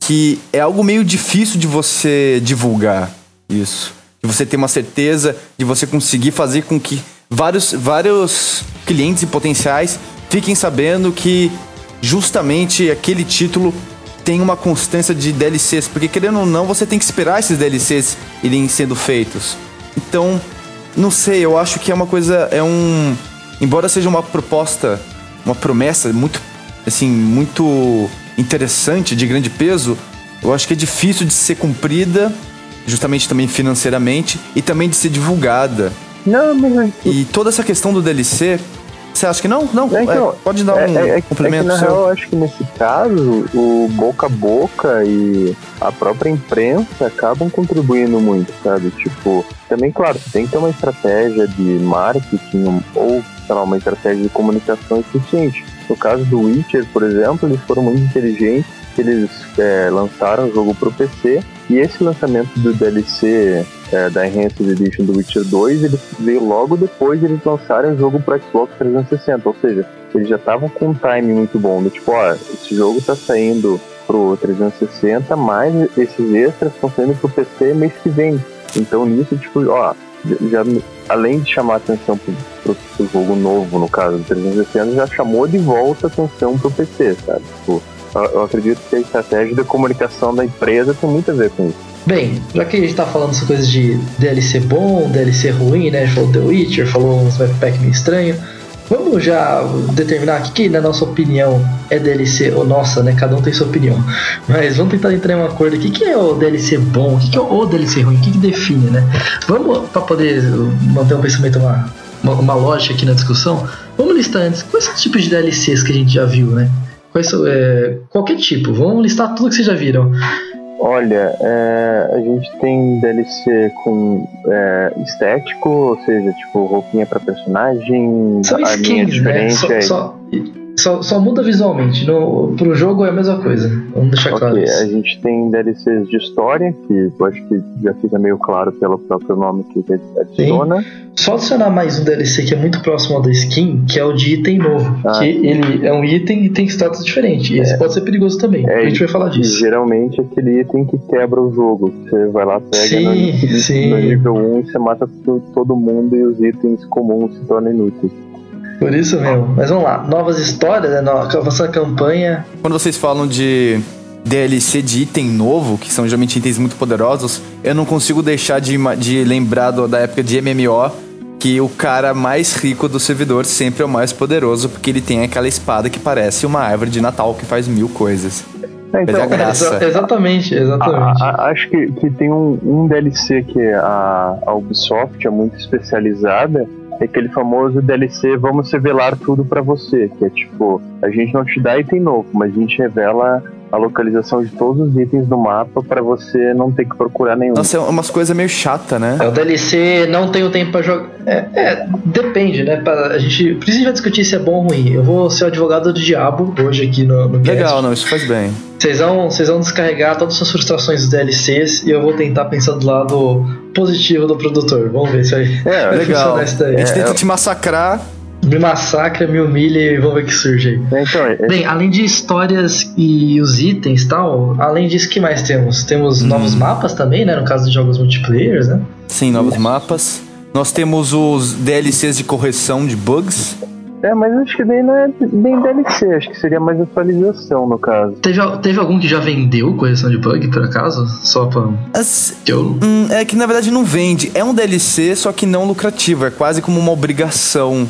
que é algo meio difícil de você divulgar isso. De você ter uma certeza, de você conseguir fazer com que vários, vários clientes e potenciais fiquem sabendo que justamente aquele título tem uma constância de DLCs. Porque querendo ou não, você tem que esperar esses DLCs irem sendo feitos. Então, não sei, eu acho que é uma coisa. É um. Embora seja uma proposta, uma promessa muito, assim, muito interessante, de grande peso, eu acho que é difícil de ser cumprida, justamente também financeiramente, e também de ser divulgada. Não, mas E toda essa questão do DLC, você acha que não? Não, É, então, é, pode dar é, um é, é, complemento é que, na seu. real, eu acho que nesse caso, o boca a boca e a própria imprensa acabam contribuindo muito, sabe? Tipo, também, claro, tem que ter uma estratégia de marketing ou, sei lá, uma estratégia de comunicação eficiente. No caso do Witcher, por exemplo, eles foram muito inteligentes, eles é, lançaram o jogo pro PC e esse lançamento do DLC é, da Enhanced Edition do Witcher 2, ele veio logo depois de eles lançarem o jogo pro Xbox 360, ou seja, eles já estavam com um time muito bom, do tipo, ó, esse jogo tá saindo pro 360, mas esses extras estão saindo pro PC mês que vem. Então nisso, tipo, ó, já, além de chamar atenção pro, pro, jogo novo, no caso do 360, já chamou de volta atenção pro PC, sabe? Tipo, eu, acredito que a estratégia de comunicação da empresa tem muito a ver com isso. Bem, já que a gente tá falando essas coisas de DLC bom, DLC ruim, né? A gente falou The Witcher, falou uns backpack meio estranho. Vamos já determinar o que, que, na nossa opinião, é DLC ou nossa, né? Cada um tem sua opinião. Mas vamos tentar entrar em um acordo aqui. O que é o DLC bom? O que é o DLC ruim? O que, que define, né? Vamos, para poder manter um pensamento, uma, uma, uma lógica aqui na discussão, vamos listar antes quais são os tipos de DLCs que a gente já viu, né? Quais é, qualquer tipo, vamos listar tudo que vocês já viram. Olha, é, a gente tem DLC com é, estético, ou seja, tipo, roupinha pra personagem, São skins, né? diferente. Só, aí. só, só, só muda visualmente. No, pro jogo é a mesma coisa. Vamos deixar claro Ok, isso. a gente tem DLCs de história, que eu acho que já fica meio claro pelo próprio nome que adiciona. Só adicionar mais um DLC que é muito próximo ao da skin, que é o de item novo. Ah. Que ele é um item e tem status diferente. E esse pode ser perigoso também. É, a gente vai falar disso. geralmente é aquele item que quebra o jogo. Você vai lá, pega Sim, no, sim. no nível 1 e você mata to- todo mundo e os itens comuns se tornam inúteis. Por isso mesmo. Mas vamos lá. Novas histórias, né? No- Avançar a campanha. Quando vocês falam de DLC de item novo, que são geralmente itens muito poderosos, eu não consigo deixar de, de lembrar do- da época de MMO, que o cara mais rico do servidor sempre é o mais poderoso, porque ele tem aquela espada que parece uma árvore de Natal que faz mil coisas. É, é a graça. Exa- exatamente, A- exatamente. a- acho que, que tem um, um DLC que a, a Ubisoft é muito especializada, é aquele famoso DLC Vamos revelar tudo pra você, que é tipo, a gente não te dá item novo, mas a gente revela a localização de todos os itens do mapa pra você não ter que procurar nenhum. Nossa, é umas coisas meio chata, né? É, o DLC não tem o tempo pra jogar. É, é, depende, né? Pra, a gente precisa discutir se é bom ou ruim. Eu vou ser o advogado do diabo hoje aqui no, no cast. Legal, não, isso faz bem. Vocês vão, vocês vão descarregar todas as suas frustrações dos DLCs e eu vou tentar pensar do lado positivo do produtor. Vamos ver se aí É, Legal. isso. A gente É, tenta é- te massacrar. Me massacra, me humilha e vamos ver o que surge aí. É, Então, é- Bem, além de histórias e os itens e tal, além disso, o que mais temos? Temos Hum. novos mapas também, né? No caso de jogos multiplayers, né? Sim, novos mapas. Nós temos os DLCs de correção de bugs. É, mas acho que daí não é bem DLC, acho que seria mais atualização no caso. Teve, teve algum que já vendeu correção de bug, por acaso? Só pra. As- eu- hum, é que na verdade não vende. É um DLC, só que não lucrativo. É quase como uma obrigação.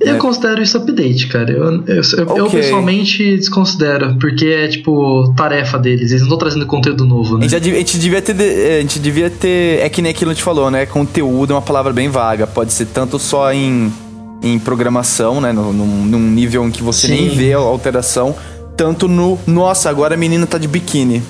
Eu É. considero isso update, cara. Eu, eu, eu- eu Ok. pessoalmente desconsidero, porque é tipo tarefa deles, eles não estão trazendo conteúdo novo, A né? gente, já dev- a gente devia ter. de- A gente devia ter. É que nem aquilo que a gente falou, né? Conteúdo é uma palavra bem vaga. Pode ser tanto só em, em programação, né? No, num, num nível em que você Sim. nem vê a alteração. Tanto no. Nossa, agora a menina tá de biquíni.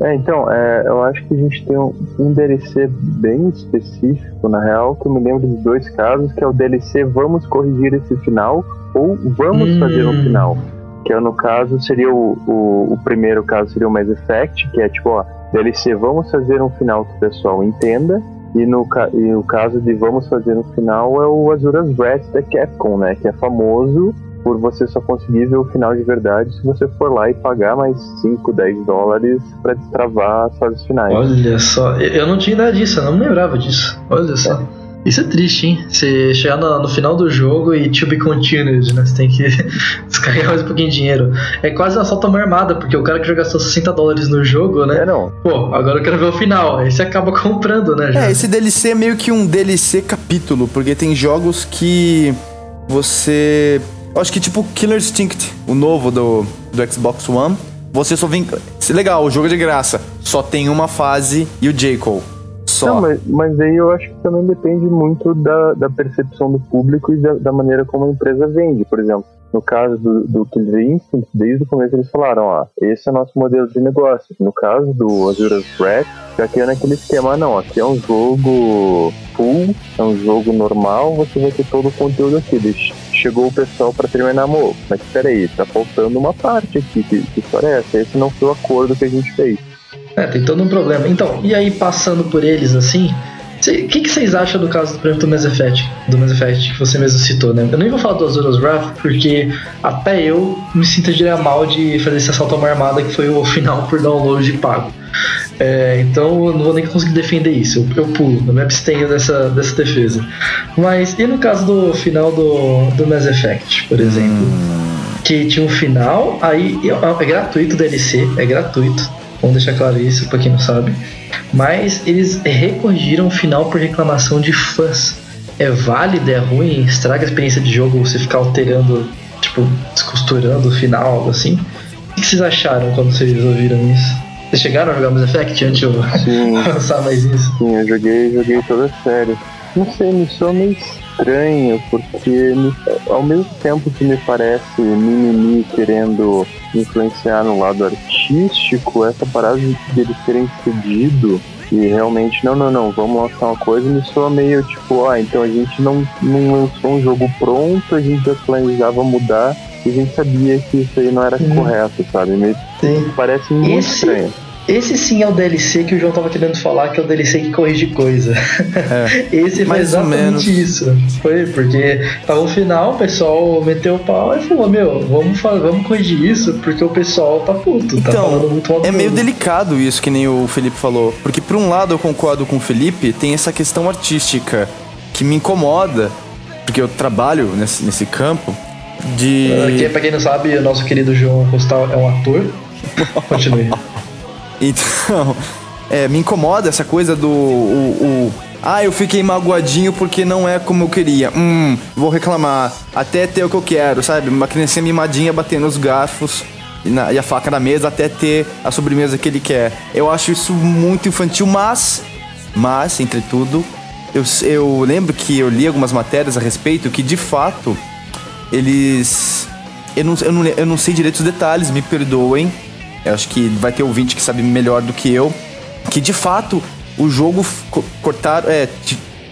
É, então, é, eu acho que a gente tem um, um DLC bem específico, na real, que eu me lembro de dois casos, que é o DLC Vamos Corrigir Esse Final ou Vamos Hum. Fazer um Final. Que é, no caso seria o, o, o primeiro caso seria o Mass Effect, que é tipo, ó, DLC Vamos Fazer um Final que o pessoal entenda. E no, e o caso de Vamos Fazer um Final é o Azura's Wrath da Capcom, né? Que é famoso por você só conseguir ver o final de verdade se você for lá e pagar mais 5, 10 dólares pra destravar as fases finais. Olha só, eu eu não tinha ideia disso, eu não me lembrava disso. Olha só. Isso é triste, hein? Você chegar no, no final do jogo e to be continued, né? Você tem que descarregar mais um pouquinho de dinheiro. É quase uma assalto a uma armada, porque o cara que já gastou 60 dólares no jogo, né? É, não. Pô, agora eu quero ver o final. Aí você acaba comprando, né? Já. É, esse DLC é meio que um DLC capítulo, porque tem jogos que você. Eu acho que tipo Killer Instinct, o novo do, do Xbox One. Você só vem. Legal, o jogo é de graça. Só tem uma fase e o J-Cole. Só. Não, mas, mas aí eu acho que também depende muito da, da percepção do público e da, da maneira como a empresa vende. Por exemplo, no caso do, do Killer Instinct, desde o começo eles falaram, ó, esse é o nosso modelo de negócio. No caso do Azura's Wrath, já que é naquele esquema, não, aqui é um jogo full, é um jogo normal, você vai ter todo o conteúdo aqui. Chegou o pessoal pra terminar, amor, mas peraí, tá faltando uma parte aqui, que, que história é essa? Esse não foi o acordo que a gente fez. É, tem todo um problema. Então, e aí passando por eles assim, o que, que vocês acham do caso, por exemplo, do Mass Effect? Do Mass Effect que você mesmo citou, né? Eu nem vou falar do Azura's Wrath, porque até eu me sentiria mal de fazer esse assalto a uma armada que foi o final por download pago. É, então eu não vou nem conseguir defender isso. Eu, eu pulo, eu me abstenho dessa, dessa defesa. Mas e no caso do final do, do Mass Effect, por exemplo? Que tinha um final, aí é, é gratuito o DLC, é gratuito. Vamos deixar claro isso pra quem não sabe. Mas eles recorrigiram o final por reclamação de fãs. É válido, é ruim, estraga a experiência de jogo você ficar alterando, tipo, descosturando o final, algo assim. O que vocês acharam quando vocês ouviram isso? Vocês chegaram a jogar Mass Effect antes de eu Sim. avançar mais nisso? Sim, eu joguei, joguei toda série. Não sei, me soa meio estranho, porque me- ao mesmo tempo que me parece mimimi querendo influenciar no lado artístico, essa parada de eles terem cedido e realmente, não, não, não, vamos lançar uma coisa, me soa meio tipo, ah, então a gente não, não lançou um jogo pronto, a gente já planejava mudar e a gente sabia que isso aí não era correto, sabe? Me Sim. parece muito Esse- estranho. Esse sim é o DLC que o João tava querendo falar, que é o DLC que corrige coisa. Esse foi exatamente isso. Foi, porque tava no final, o pessoal meteu o pau e falou, meu, vamos, vamos corrigir isso, porque o pessoal tá puto, tá falando Então, muito mal é meio jogo." delicado isso que nem o Felipe falou. Porque por um lado eu concordo com o Felipe, tem essa questão artística que me incomoda, porque eu trabalho nesse, nesse campo de. Aqui, pra quem não sabe, o nosso querido João Costal é um ator. Continue. Então, é, me incomoda essa coisa do. O, o, ah, eu fiquei magoadinho porque não é como eu queria. Hum, vou reclamar. Até ter o que eu quero, sabe? Uma criança mimadinha batendo os garfos e, na, e a faca na mesa até ter a sobremesa que ele quer. Eu acho isso muito infantil, mas. Mas, entretudo, eu, eu lembro que eu li algumas matérias a respeito que de fato eles. Eu não, eu não, eu não sei direito os detalhes, me perdoem. Eu acho que vai ter ouvinte que sabe melhor do que eu. Que de fato o jogo co cortaram. É,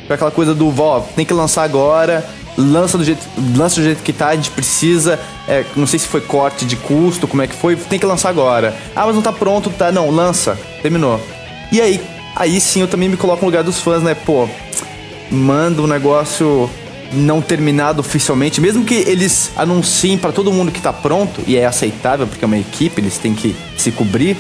aquela coisa do ó, tem que lançar agora, lança do jeito, lança do jeito que tá, a gente precisa. É, não sei se foi corte de custo, como é que foi, tem que lançar agora. Ah, mas não tá pronto, tá? Não, lança, terminou. E aí, aí sim eu também me coloco no lugar dos fãs, né? Pô, manda um negócio não terminado oficialmente, mesmo que eles anunciem para todo mundo que tá pronto, e é aceitável porque é uma equipe, eles têm que se cobrir,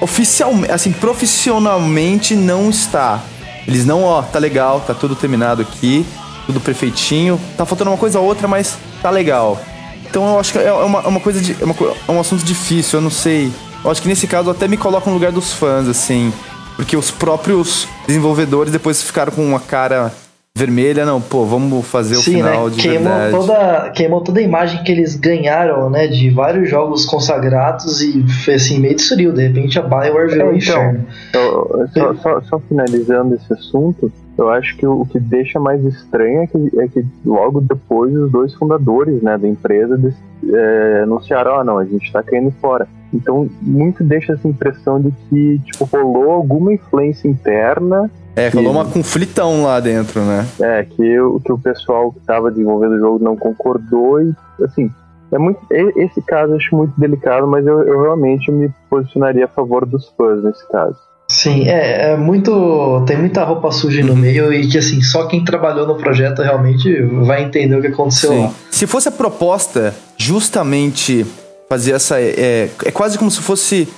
oficialmente, assim, profissionalmente não está. Eles não, ó, tá legal, tá tudo terminado aqui, tudo perfeitinho, tá faltando uma coisa ou outra, mas tá legal. Então eu acho que é uma, é uma coisa de. É, uma, é um assunto difícil, eu não sei. Eu acho que nesse caso até me coloco no lugar dos fãs, assim. Porque os próprios desenvolvedores depois ficaram com uma cara vermelha, não, pô, vamos fazer o Sim, final né? de queimou verdade. Toda, queimou toda a imagem que eles ganharam, né, de vários jogos consagrados e foi assim, meio destruiu. De repente a Bioware virou É, então, eu- só, só- só finalizando esse assunto, eu acho que o, o que deixa mais estranho é que, é que logo depois os dois fundadores né, da empresa des- é, anunciaram, ah não, a gente tá caindo fora. Então, muito deixa essa impressão de que tipo, rolou alguma influência interna É, rolou uma conflitão lá dentro, né? É, que, o- que o pessoal que estava desenvolvendo o jogo não concordou e, assim, é muito, esse caso eu acho muito delicado, mas eu, eu realmente me posicionaria a favor dos fãs nesse caso. Sim, é, é muito. Tem muita roupa suja no meio e que assim, só quem trabalhou no projeto realmente vai entender o que aconteceu lá. Se fosse a proposta justamente fazer essa. É, é quase como se fosse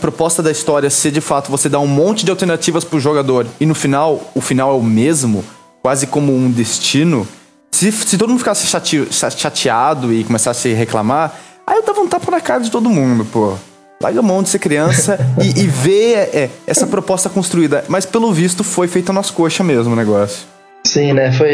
proposta da história ser de fato você dar um monte de alternativas pro jogador e no final o final é o mesmo, quase como um destino. Se, se todo mundo ficasse chate- chateado e começasse a reclamar, aí eu dava um tapa na cara de todo mundo, pô. Larga a mão de ser criança e, e ver é, essa proposta construída. Mas pelo visto foi feita nas coxas mesmo o negócio. Sim, né? Foi.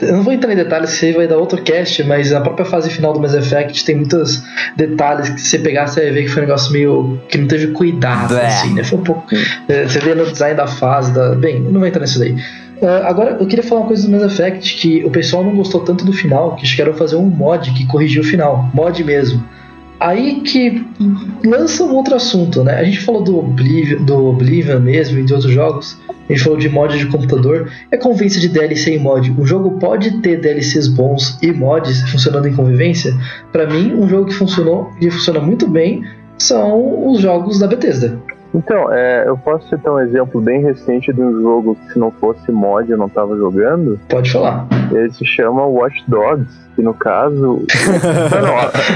Eu não vou entrar em detalhes, isso aí vai dar outro cast, mas a própria fase final do Mass Effect tem muitos detalhes que se você pegar, você vai ver que foi um negócio meio. que não teve cuidado, Blé. assim, né? Foi um pouco. é, Você vê no design da fase, da. Bem, não vou entrar nisso daí. Ah, agora, eu queria falar uma coisa do Mass Effect, que o pessoal não gostou tanto do final, que chegaram a fazer um mod que corrigiu o final. Mod mesmo. Aí que lança um outro assunto, né? A gente falou do Oblivion, do Oblivion mesmo e de outros jogos. A gente falou de mod de computador. É convivência de DLC e mod. Um jogo pode ter DLCs bons e mods funcionando em convivência? Pra mim, um jogo que funcionou e funciona muito bem são os jogos da Bethesda. Então, é, eu posso citar um exemplo bem recente de um jogo que se não fosse mod eu não tava jogando. Pode falar. Ele se chama Watch Dogs, que no caso.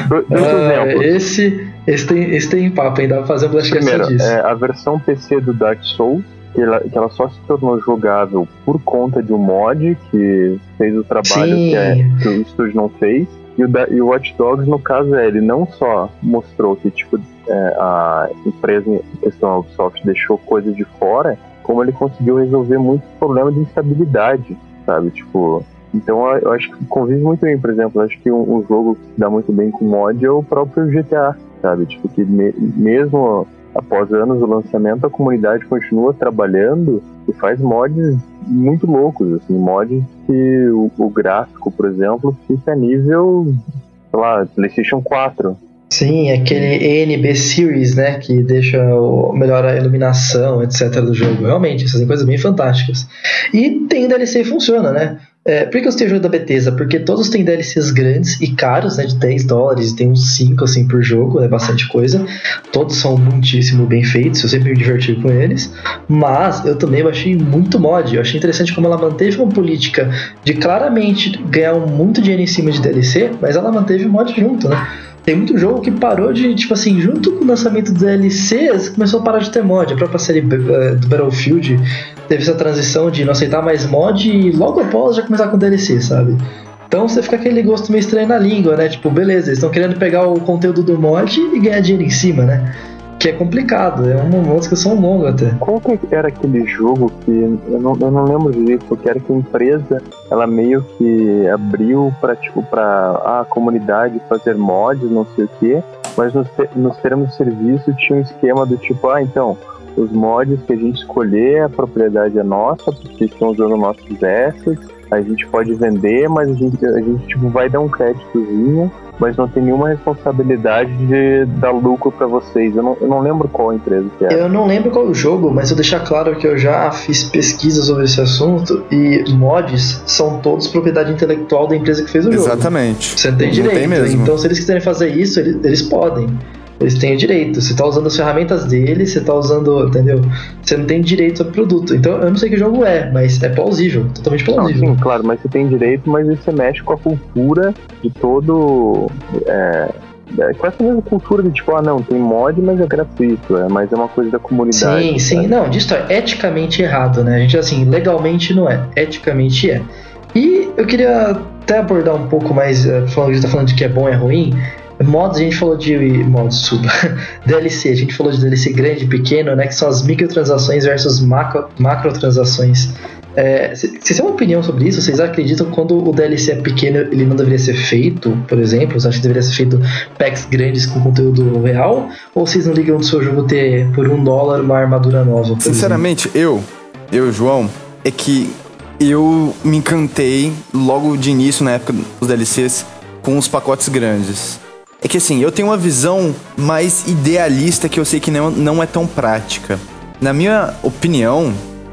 não, não, dois Ah, exemplos. esse, esse, tem, esse tem papo, ainda dá pra fazer um Primeiro, disso. é, a versão PC do Dark Souls, que ela, que ela só se tornou jogável por conta de um mod que fez o trabalho que, é- que o estúdio não fez. E o, da- e o Watch Dogs, no caso, é, ele não só mostrou que tipo, é, a empresa em questão a Ubisoft deixou coisas de fora, como ele conseguiu resolver muitos problemas de instabilidade, sabe? Tipo, então eu acho que convive muito bem, por exemplo, acho que um, um jogo que dá muito bem com mod é o próprio GTA, sabe? Tipo, que me- mesmo após anos do lançamento, a comunidade continua trabalhando e faz mods muito loucos, assim, mods que o, o gráfico, por exemplo, fica nível, sei lá, PlayStation 4. Sim, aquele ENB Series, né? Que deixa o, melhora a iluminação, etc. do jogo. Realmente, essas coisas bem fantásticas. E tem DLC funciona, né? É, por que eu tenho jogo da Bethesda? Porque todos têm DLCs grandes e caros, né? De 10 dólares, tem uns 5 assim por jogo, é bastante coisa. Todos são muitíssimo bem feitos, eu sempre me diverti com eles. Mas eu também achei muito mod. Eu achei interessante como ela manteve uma política de claramente ganhar muito dinheiro em cima de DLC, mas ela manteve o mod junto, né? Tem muito jogo que parou de, tipo assim, junto com o lançamento do DLCs, começou a parar de ter mod. A própria série eh, do Battlefield teve essa transição de não aceitar mais mod e logo após já começar com DLC, sabe? Então você fica aquele gosto meio estranho na língua, né? Tipo, beleza, eles estão querendo pegar o conteúdo do mod e ganhar dinheiro em cima, né? que é complicado, é uma, discussão longa até. Qual que era aquele jogo que eu não, eu não lembro direito, que era que a empresa ela meio que abriu para tipo para a comunidade fazer mods, não sei o que, mas nos, nos termos de serviço tinha um esquema do tipo, ah, então os mods que a gente escolher, a propriedade é nossa, porque estão usando nossos assets, a gente pode vender, mas a gente, a gente tipo, vai dar um créditozinho mas não tem nenhuma responsabilidade de dar lucro para vocês. Eu não, eu não lembro qual empresa que é. Eu não lembro qual o jogo, mas eu deixar claro que eu já fiz pesquisa sobre esse assunto e mods são todos propriedade intelectual da empresa que fez o jogo. Exatamente. Você tem direito. Tem mesmo. Então, se eles quiserem fazer isso, eles, eles podem. Eles têm o direito. Você está usando as ferramentas deles, você está usando, entendeu? Você não tem direito sobre produto. Então eu não sei que jogo é, mas é plausível, totalmente plausível. Não, sim, claro, mas você tem direito, mas você mexe com a cultura de todo. É, é, com essa mesma cultura de tipo, ah não, tem mod, mas é gratuito, é, mas é uma coisa da comunidade. Sim, sim, não, disso é eticamente errado, né? A gente assim, legalmente não é, eticamente é. E eu queria até abordar um pouco mais, eh, falando, a gente tá falando de que é bom e é ruim. Mods, a gente falou de mods, desculpa, DLC, a gente falou de DLC grande e pequeno, né, que são as microtransações versus macro, macrotransações. É, vocês têm uma opinião sobre isso? Vocês acreditam que quando o DLC é pequeno ele não deveria ser feito, por exemplo? Vocês acham que deveria ser feito packs grandes com conteúdo real? Ou vocês não ligam do seu jogo ter por um dólar uma armadura nova? Sinceramente, exemplo? eu, eu, João, é que eu me encantei logo de início, na época dos DLCs, com os pacotes grandes. É que assim, eu tenho uma visão mais idealista que eu sei que não, não é tão prática. Na minha opinião,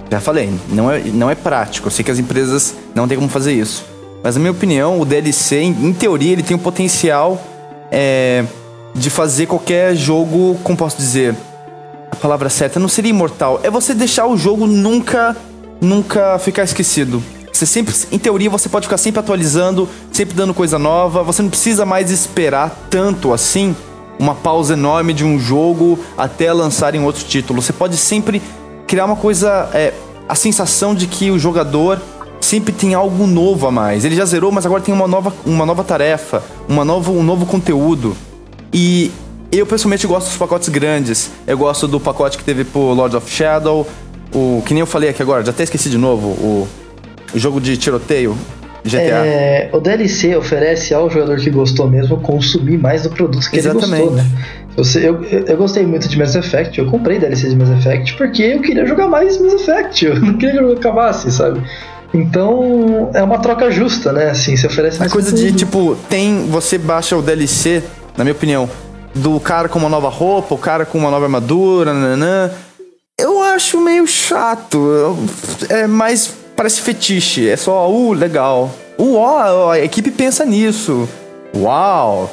já falei, não é, não é prático. Eu sei que as empresas não têm como fazer isso. Mas na minha opinião, o DLC, em, em teoria, ele tem o potencial é, de fazer qualquer jogo, como posso dizer, a palavra certa não seria imortal. É você deixar o jogo nunca, nunca ficar esquecido. Você sempre, em teoria, você pode ficar sempre atualizando, sempre dando coisa nova. Você não precisa mais esperar tanto assim uma pausa enorme de um jogo até lançarem outro título. Você pode sempre criar uma coisa, é, a sensação de que o jogador sempre tem algo novo a mais. Ele já zerou, mas agora tem uma nova, uma nova tarefa, uma novo, um novo conteúdo. E eu pessoalmente gosto dos pacotes grandes. Eu gosto do pacote que teve pro Lord of Shadow, o que nem eu falei aqui agora, já até esqueci de novo, o jogo de tiroteio GTA. É, o DLC oferece ao jogador que gostou mesmo consumir mais do produto que Exatamente. ele gostou, né? Você, eu, eu gostei muito de Mass Effect, eu comprei DLC de Mass Effect porque eu queria jogar mais Mass Effect, eu não queria que eu acabasse, sabe? Então é uma troca justa, né? Assim, você oferece mais. A coisa de tipo, tem. Você baixa o DLC, na minha opinião, do cara com uma nova roupa, o cara com uma nova armadura, nananã. Eu acho meio chato. É mais parece fetiche. É só, uh, legal. Ó, a equipe pensa nisso. Uau!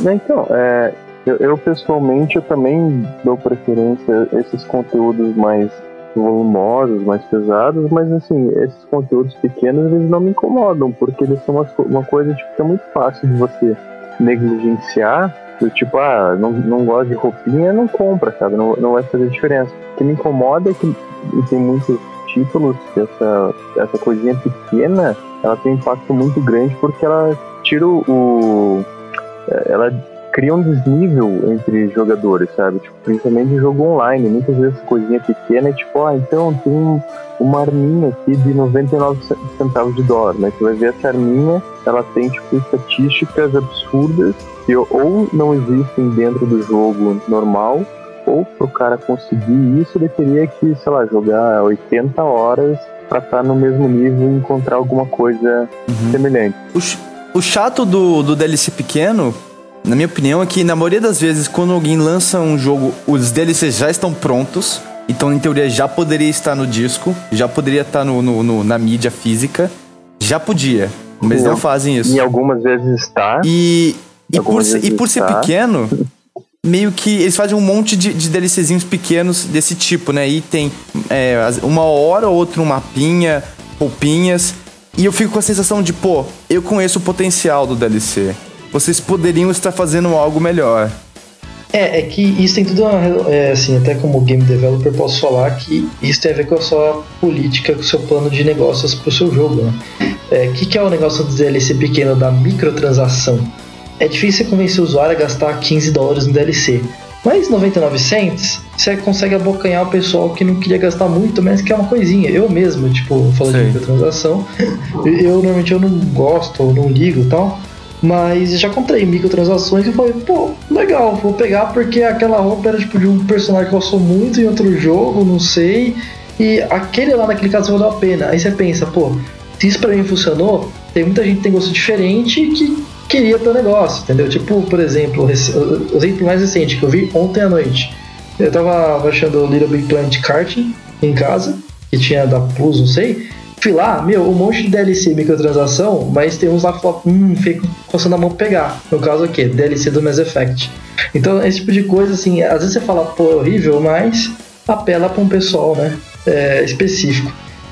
Então, é, eu, eu, pessoalmente eu também dou preferência a esses conteúdos mais volumosos, mais pesados, mas assim, esses conteúdos pequenos eles não me incomodam, porque eles são uma, uma coisa tipo, que é muito fácil de você negligenciar. Tipo, ah, não, não gosto de roupinha, não compra, sabe? Não, não vai fazer diferença. O que me incomoda é que tem muitos títulos, essa, essa coisinha pequena, ela tem um impacto muito grande porque ela tira o. Ela cria um desnível entre jogadores, sabe? Tipo, principalmente em jogo online. Muitas vezes coisinha pequena é tipo, ah, então tem uma arminha aqui de 99 centavos de dólar, mas você vai ver essa arminha, ela tem tipo estatísticas absurdas que ou não existem dentro do jogo normal, ou pro cara conseguir isso, ele teria que, sei lá, jogar 80 horas pra estar no mesmo nível e encontrar alguma coisa uhum. semelhante. O, o chato do, do DLC pequeno, na minha opinião, é que na maioria das vezes, quando alguém lança um jogo, os DLCs já estão prontos. Então, em teoria, já poderia estar no disco, já poderia estar no, no, no na mídia física. Já podia, mas não, não fazem isso. E algumas vezes está. E, e por, e por ser pequeno, meio que eles fazem um monte de, de DLCzinhos pequenos desse tipo, né? Item, é, uma hora ou outra um mapinha, roupinhas. E eu fico com a sensação de, pô, eu conheço o potencial do DLC. Vocês poderiam estar fazendo algo melhor. É, é que isso tem tudo, uma, é, assim, até como game developer posso falar que isso tem a ver com a sua política, com o seu plano de negócios para o seu jogo, né? O é, que, que é o negócio do DLC pequeno da microtransação? É difícil convencer o usuário a gastar 15 dólares no DLC. Mas 99 cents, você consegue abocanhar o pessoal que não queria gastar muito, mas que é uma coisinha. Eu mesmo, tipo, falando de Sei. microtransação, eu normalmente eu não gosto ou não ligo e tal. Mas já comprei microtransações e falei, pô, legal, vou pegar porque aquela roupa era tipo de um personagem que eu sou muito em outro jogo, não sei. E aquele lá naquele caso valeu a pena. Aí você pensa, pô, se isso pra mim funcionou, tem muita gente que tem gosto diferente que queria ter o negócio, entendeu? Tipo, por exemplo, o o exemplo mais recente que eu vi ontem à noite. Eu tava baixando o Little Big Planet Karting em casa, que tinha da Plus, não sei. Fui lá, meu, um monte de DLC microtransação, mas tem uns lá que falam, hum, fica coçando a mão pegar. No caso aqui, DLC do Mass Effect. Então, esse tipo de coisa, assim, às vezes você fala, pô, é horrível, mas apela pra um pessoal, né, é, específico.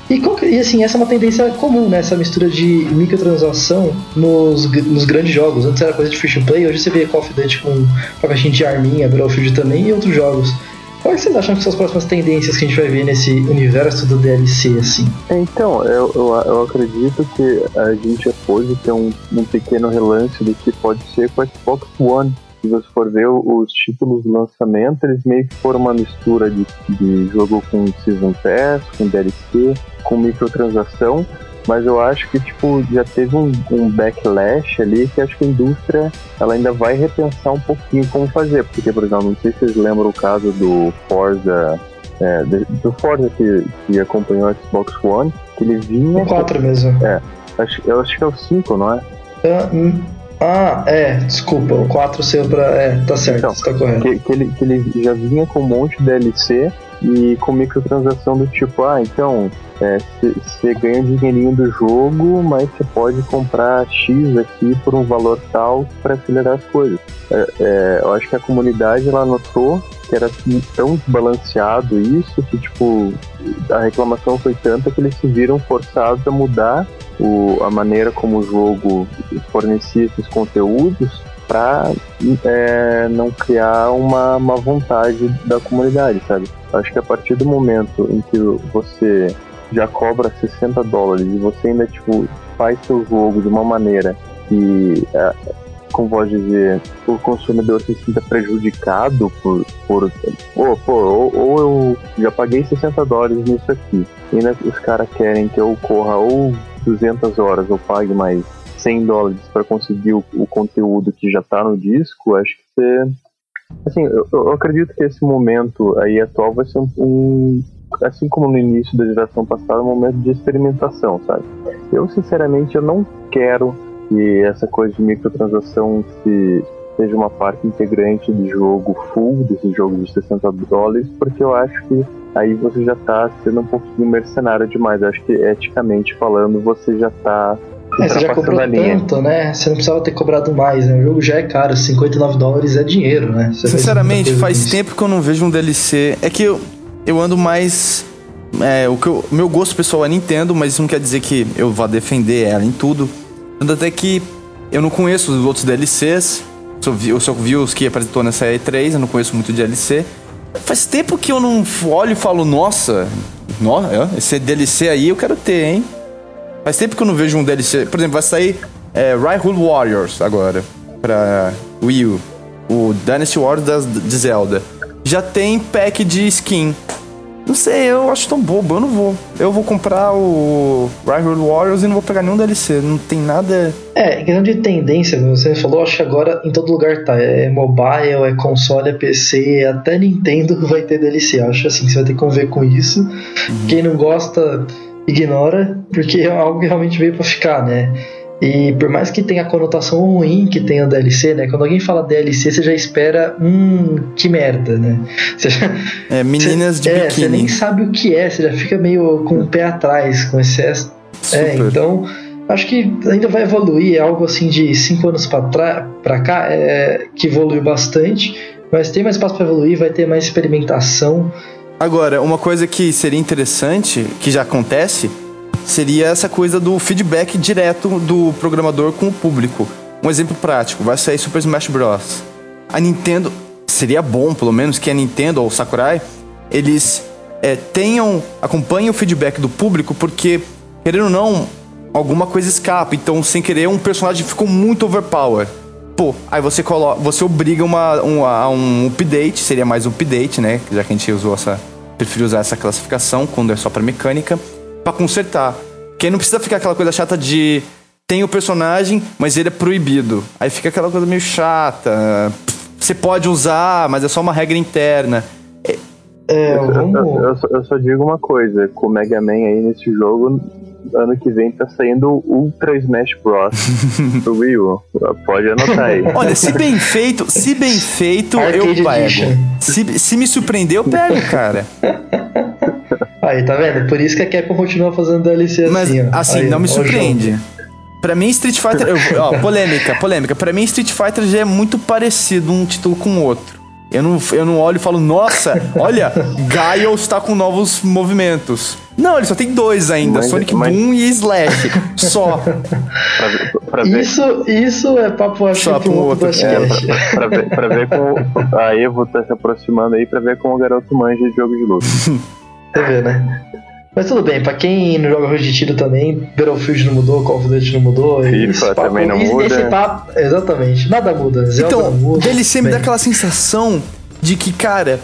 E, e, assim, essa é uma tendência comum, né? Essa mistura de microtransação nos, nos grandes jogos. Antes era coisa de free to play, hoje você vê Call of Duty com, a caixinha de arminha, Battlefield também e outros jogos. Qual que vocês acham que são as próximas tendências que a gente vai ver nesse universo do DLC, assim? Então, eu, eu, eu acredito que a gente já pode ter um, um pequeno relance do que pode ser com a Xbox One. Se você for ver os títulos do lançamento, eles meio que foram uma mistura de, de jogo com Season Pass, com DLC, com microtransação, mas eu acho que tipo já teve um, um backlash ali que acho que a indústria ela ainda vai repensar um pouquinho como fazer, porque por exemplo, não sei se vocês lembram o caso do Forza é, do Forza que, que acompanhou o Xbox One, que ele vinha. O 4 mesmo. Acho, eu acho que é o 5, não é? Hum, Ah, é, desculpa, o 4 saiu pra. É, tá certo, Então, você tá correto. Que, que ele, que ele já vinha com um monte de DLC e com microtransação do tipo, ah, então você ganha um dinheirinho do jogo, mas você pode comprar X aqui por um valor tal para acelerar as coisas. É, é, eu acho que a comunidade ela notou que era tão desbalanceado isso que tipo a reclamação foi tanta que eles se viram forçados a mudar o, a maneira como o jogo fornecia esses conteúdos para é, não criar uma, uma vontade da comunidade, sabe? Acho que a partir do momento em que você já cobra 60 dólares e você ainda tipo faz seu jogo de uma maneira que é, como pode dizer, o consumidor se sinta prejudicado por, por pô, ou, ou eu já paguei 60 dólares nisso aqui, e ainda os caras querem que eu corra ou 200 horas ou pague mais 100 dólares para conseguir o, o, conteúdo que já tá no disco, acho que você. Assim, eu, eu, acredito que esse momento aí atual vai ser um, um, Assim como no início da geração passada, um momento de experimentação, sabe? Eu, sinceramente, eu não quero que essa coisa de microtransação se, seja uma parte integrante do jogo full, desse jogo de 60 dólares, porque eu acho que aí você já tá sendo um pouquinho mercenário demais. Eu acho que, eticamente falando, você já tá é, você já cobrou tanto, né? Você não precisava ter cobrado mais, né? O jogo já é caro, 59 dólares é dinheiro, né? Você Sinceramente, faz tempo que eu não vejo um DLC. É que eu, eu ando mais. É, o que eu, meu gosto pessoal é Nintendo, mas isso não quer dizer que eu vá defender ela em tudo. Tanto até que eu não conheço os outros DLCs. Só vi, eu só vi os que apresentou nessa E3, eu não conheço muito de DLC. Faz tempo que eu não olho e falo, nossa, nossa esse DLC aí eu quero ter, hein? Faz tempo que eu não vejo um DLC. Por exemplo, vai sair é, Warriors agora pra Wii U. O Dynasty Warriors de Zelda. Já tem pack de skin. Não sei, eu acho tão bobo, eu não vou. Eu vou comprar o Rhyhole Warriors e não vou pegar nenhum DLC. Não tem nada. É, em questão de tendência, você falou, acho que agora em todo lugar tá. É mobile, é console, é PC, até Nintendo vai ter DLC. Acho assim, você vai ter que conviver com isso. Uhum. Quem não gosta ignora, porque é algo que realmente veio para ficar, né? E por mais que tenha a conotação ruim que tem o DLC, né? Quando alguém fala DLC, você já espera, hum, que merda, né? Você já, é, meninas você, de é, biquíni. Você nem sabe o que é, você já fica meio com o pé atrás com excesso. É, então, acho que ainda vai evoluir, é algo assim de 5 anos para cá, é, que evoluiu bastante, mas tem mais espaço para evoluir, vai ter mais experimentação. Agora, uma coisa que seria interessante, que já acontece, seria essa coisa do feedback direto do programador com o público. Um exemplo prático, vai sair Super Smash Bros. A Nintendo, seria bom pelo menos que a Nintendo ou o Sakurai, eles é, tenham, acompanhem o feedback do público, porque, querendo ou não, alguma coisa escapa. Então, sem querer, um personagem ficou muito overpower. pô, aí você coloca, você obriga uma, um, a um update, seria mais um update, né? Já que a gente usou essa, prefiro usar essa classificação quando é só pra mecânica, pra consertar. Que aí não precisa ficar aquela coisa chata de tem o personagem, mas ele é proibido. Aí fica aquela coisa meio chata. Você pode usar, mas é só uma regra interna. É, Eu, vamos. eu- eu só, eu só digo uma coisa, com o Mega Man aí nesse jogo, ano que vem tá saindo o Ultra Smash Bros. pro Wii U. Pode anotar aí. Olha, se bem feito, se bem feito, Arcade eu pego. Se, se me surpreender, eu pego, cara. Aí, tá vendo? Por isso que a Capcom continua fazendo DLC assim, Mas, ó. assim, Aí, não me surpreende. Pra mim, Street Fighter. eu- ó, polêmica, polêmica. Pra mim, Street Fighter já é muito parecido um título com o outro. Eu não, eu não olho e falo, nossa, olha, Gaio está com novos movimentos. Não, ele só tem dois ainda: Mas- Sonic mas- Boom e Slash. Só. Pra, ver- pra ver, Isso, isso é papo acho Só um um outro outro, é, pra, pra ver, pra ver como a Evo tá se aproximando aí, pra ver como o garoto manja de jogo de luta. Você vê, né? Mas tudo bem, pra quem não joga jogo de tiro também, Battlefield não mudou, Call of Duty não mudou. FIFA esse papo- também não esse- muda. Esse papo, exatamente, nada muda. Zelda Então, não muda. DLC me dá aquela sensação de que, cara,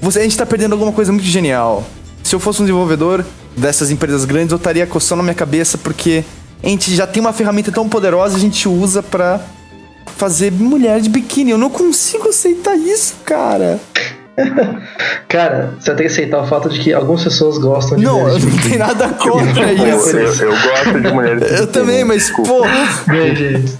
você, a gente tá perdendo alguma coisa muito genial. Se eu fosse um desenvolvedor dessas empresas grandes, eu estaria coçando a minha cabeça porque a gente já tem uma ferramenta tão poderosa e a gente usa pra fazer mulher de biquíni. Eu não consigo aceitar isso, cara. Cara, você tem que aceitar o fato de que algumas pessoas gostam de Não, mulheres eu não tenho nada contra isso. eu, eu gosto de mulheres. Eu também, mas, Desculpa. pô. Bem, gente.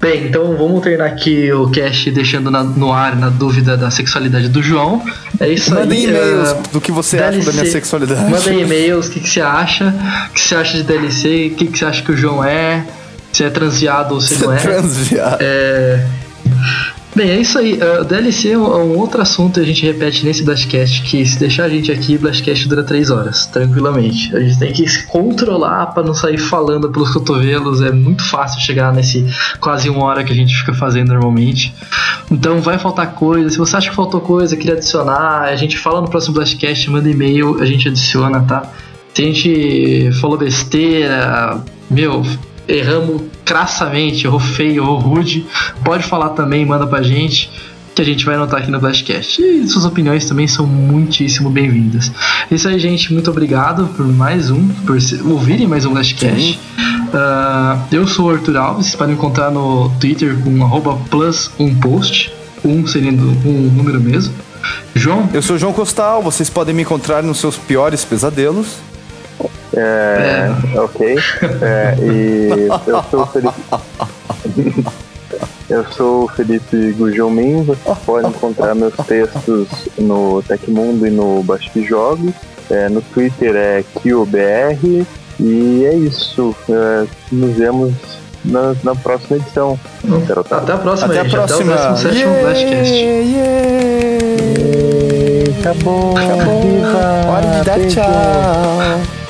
Bem, então vamos terminar aqui o cast deixando na- no ar na dúvida da sexualidade do João. É isso Mandem aí. e-mails ah, do que você acha da minha DLC. sexualidade. Mandem e-mails, o que, que você acha? O que você acha de DLC? O que, que você acha que o João é? Se é transviado ou se não é. Transviado. É, Bem, é isso aí. Uh, DLC é um, é um outro assunto que a gente repete nesse Blastcast, que se deixar a gente aqui, Blastcast dura 3 horas, tranquilamente. A gente tem que se controlar para não sair falando pelos cotovelos, é muito fácil chegar nesse quase uma hora que a gente fica fazendo normalmente. Então vai faltar coisa, se você acha que faltou coisa, queria adicionar, a gente fala no próximo Blastcast, manda e-mail, a gente adiciona, tá? Se a gente falou besteira, meu, erramos crassamente, errou feio, errou rude, pode falar também, manda pra gente, que a gente vai anotar aqui no Blastcast. E suas opiniões também são muitíssimo bem-vindas. É isso aí, gente. Muito obrigado por mais um, por ouvirem mais um Blastcast. Ah, eu sou o Arthur Alves, vocês podem encontrar no Twitter com arroba plus um post, um sendo um número mesmo. João, Eu sou o João Costal, vocês podem me encontrar nos seus piores pesadelos. É, ok. É, e eu sou o Felipe. Eu sou o Felipe Gujomin, você pode encontrar meus textos no Tecmundo e no Basque Jogos. É, no Twitter é KioBR. E é isso. É, nos vemos na, na próxima edição. Garotada. até a próxima, Até a próxima. Até o 17 Blastcast. Yeah, yeah. Acabou. Acabou. Viva. Hora de dar tchau.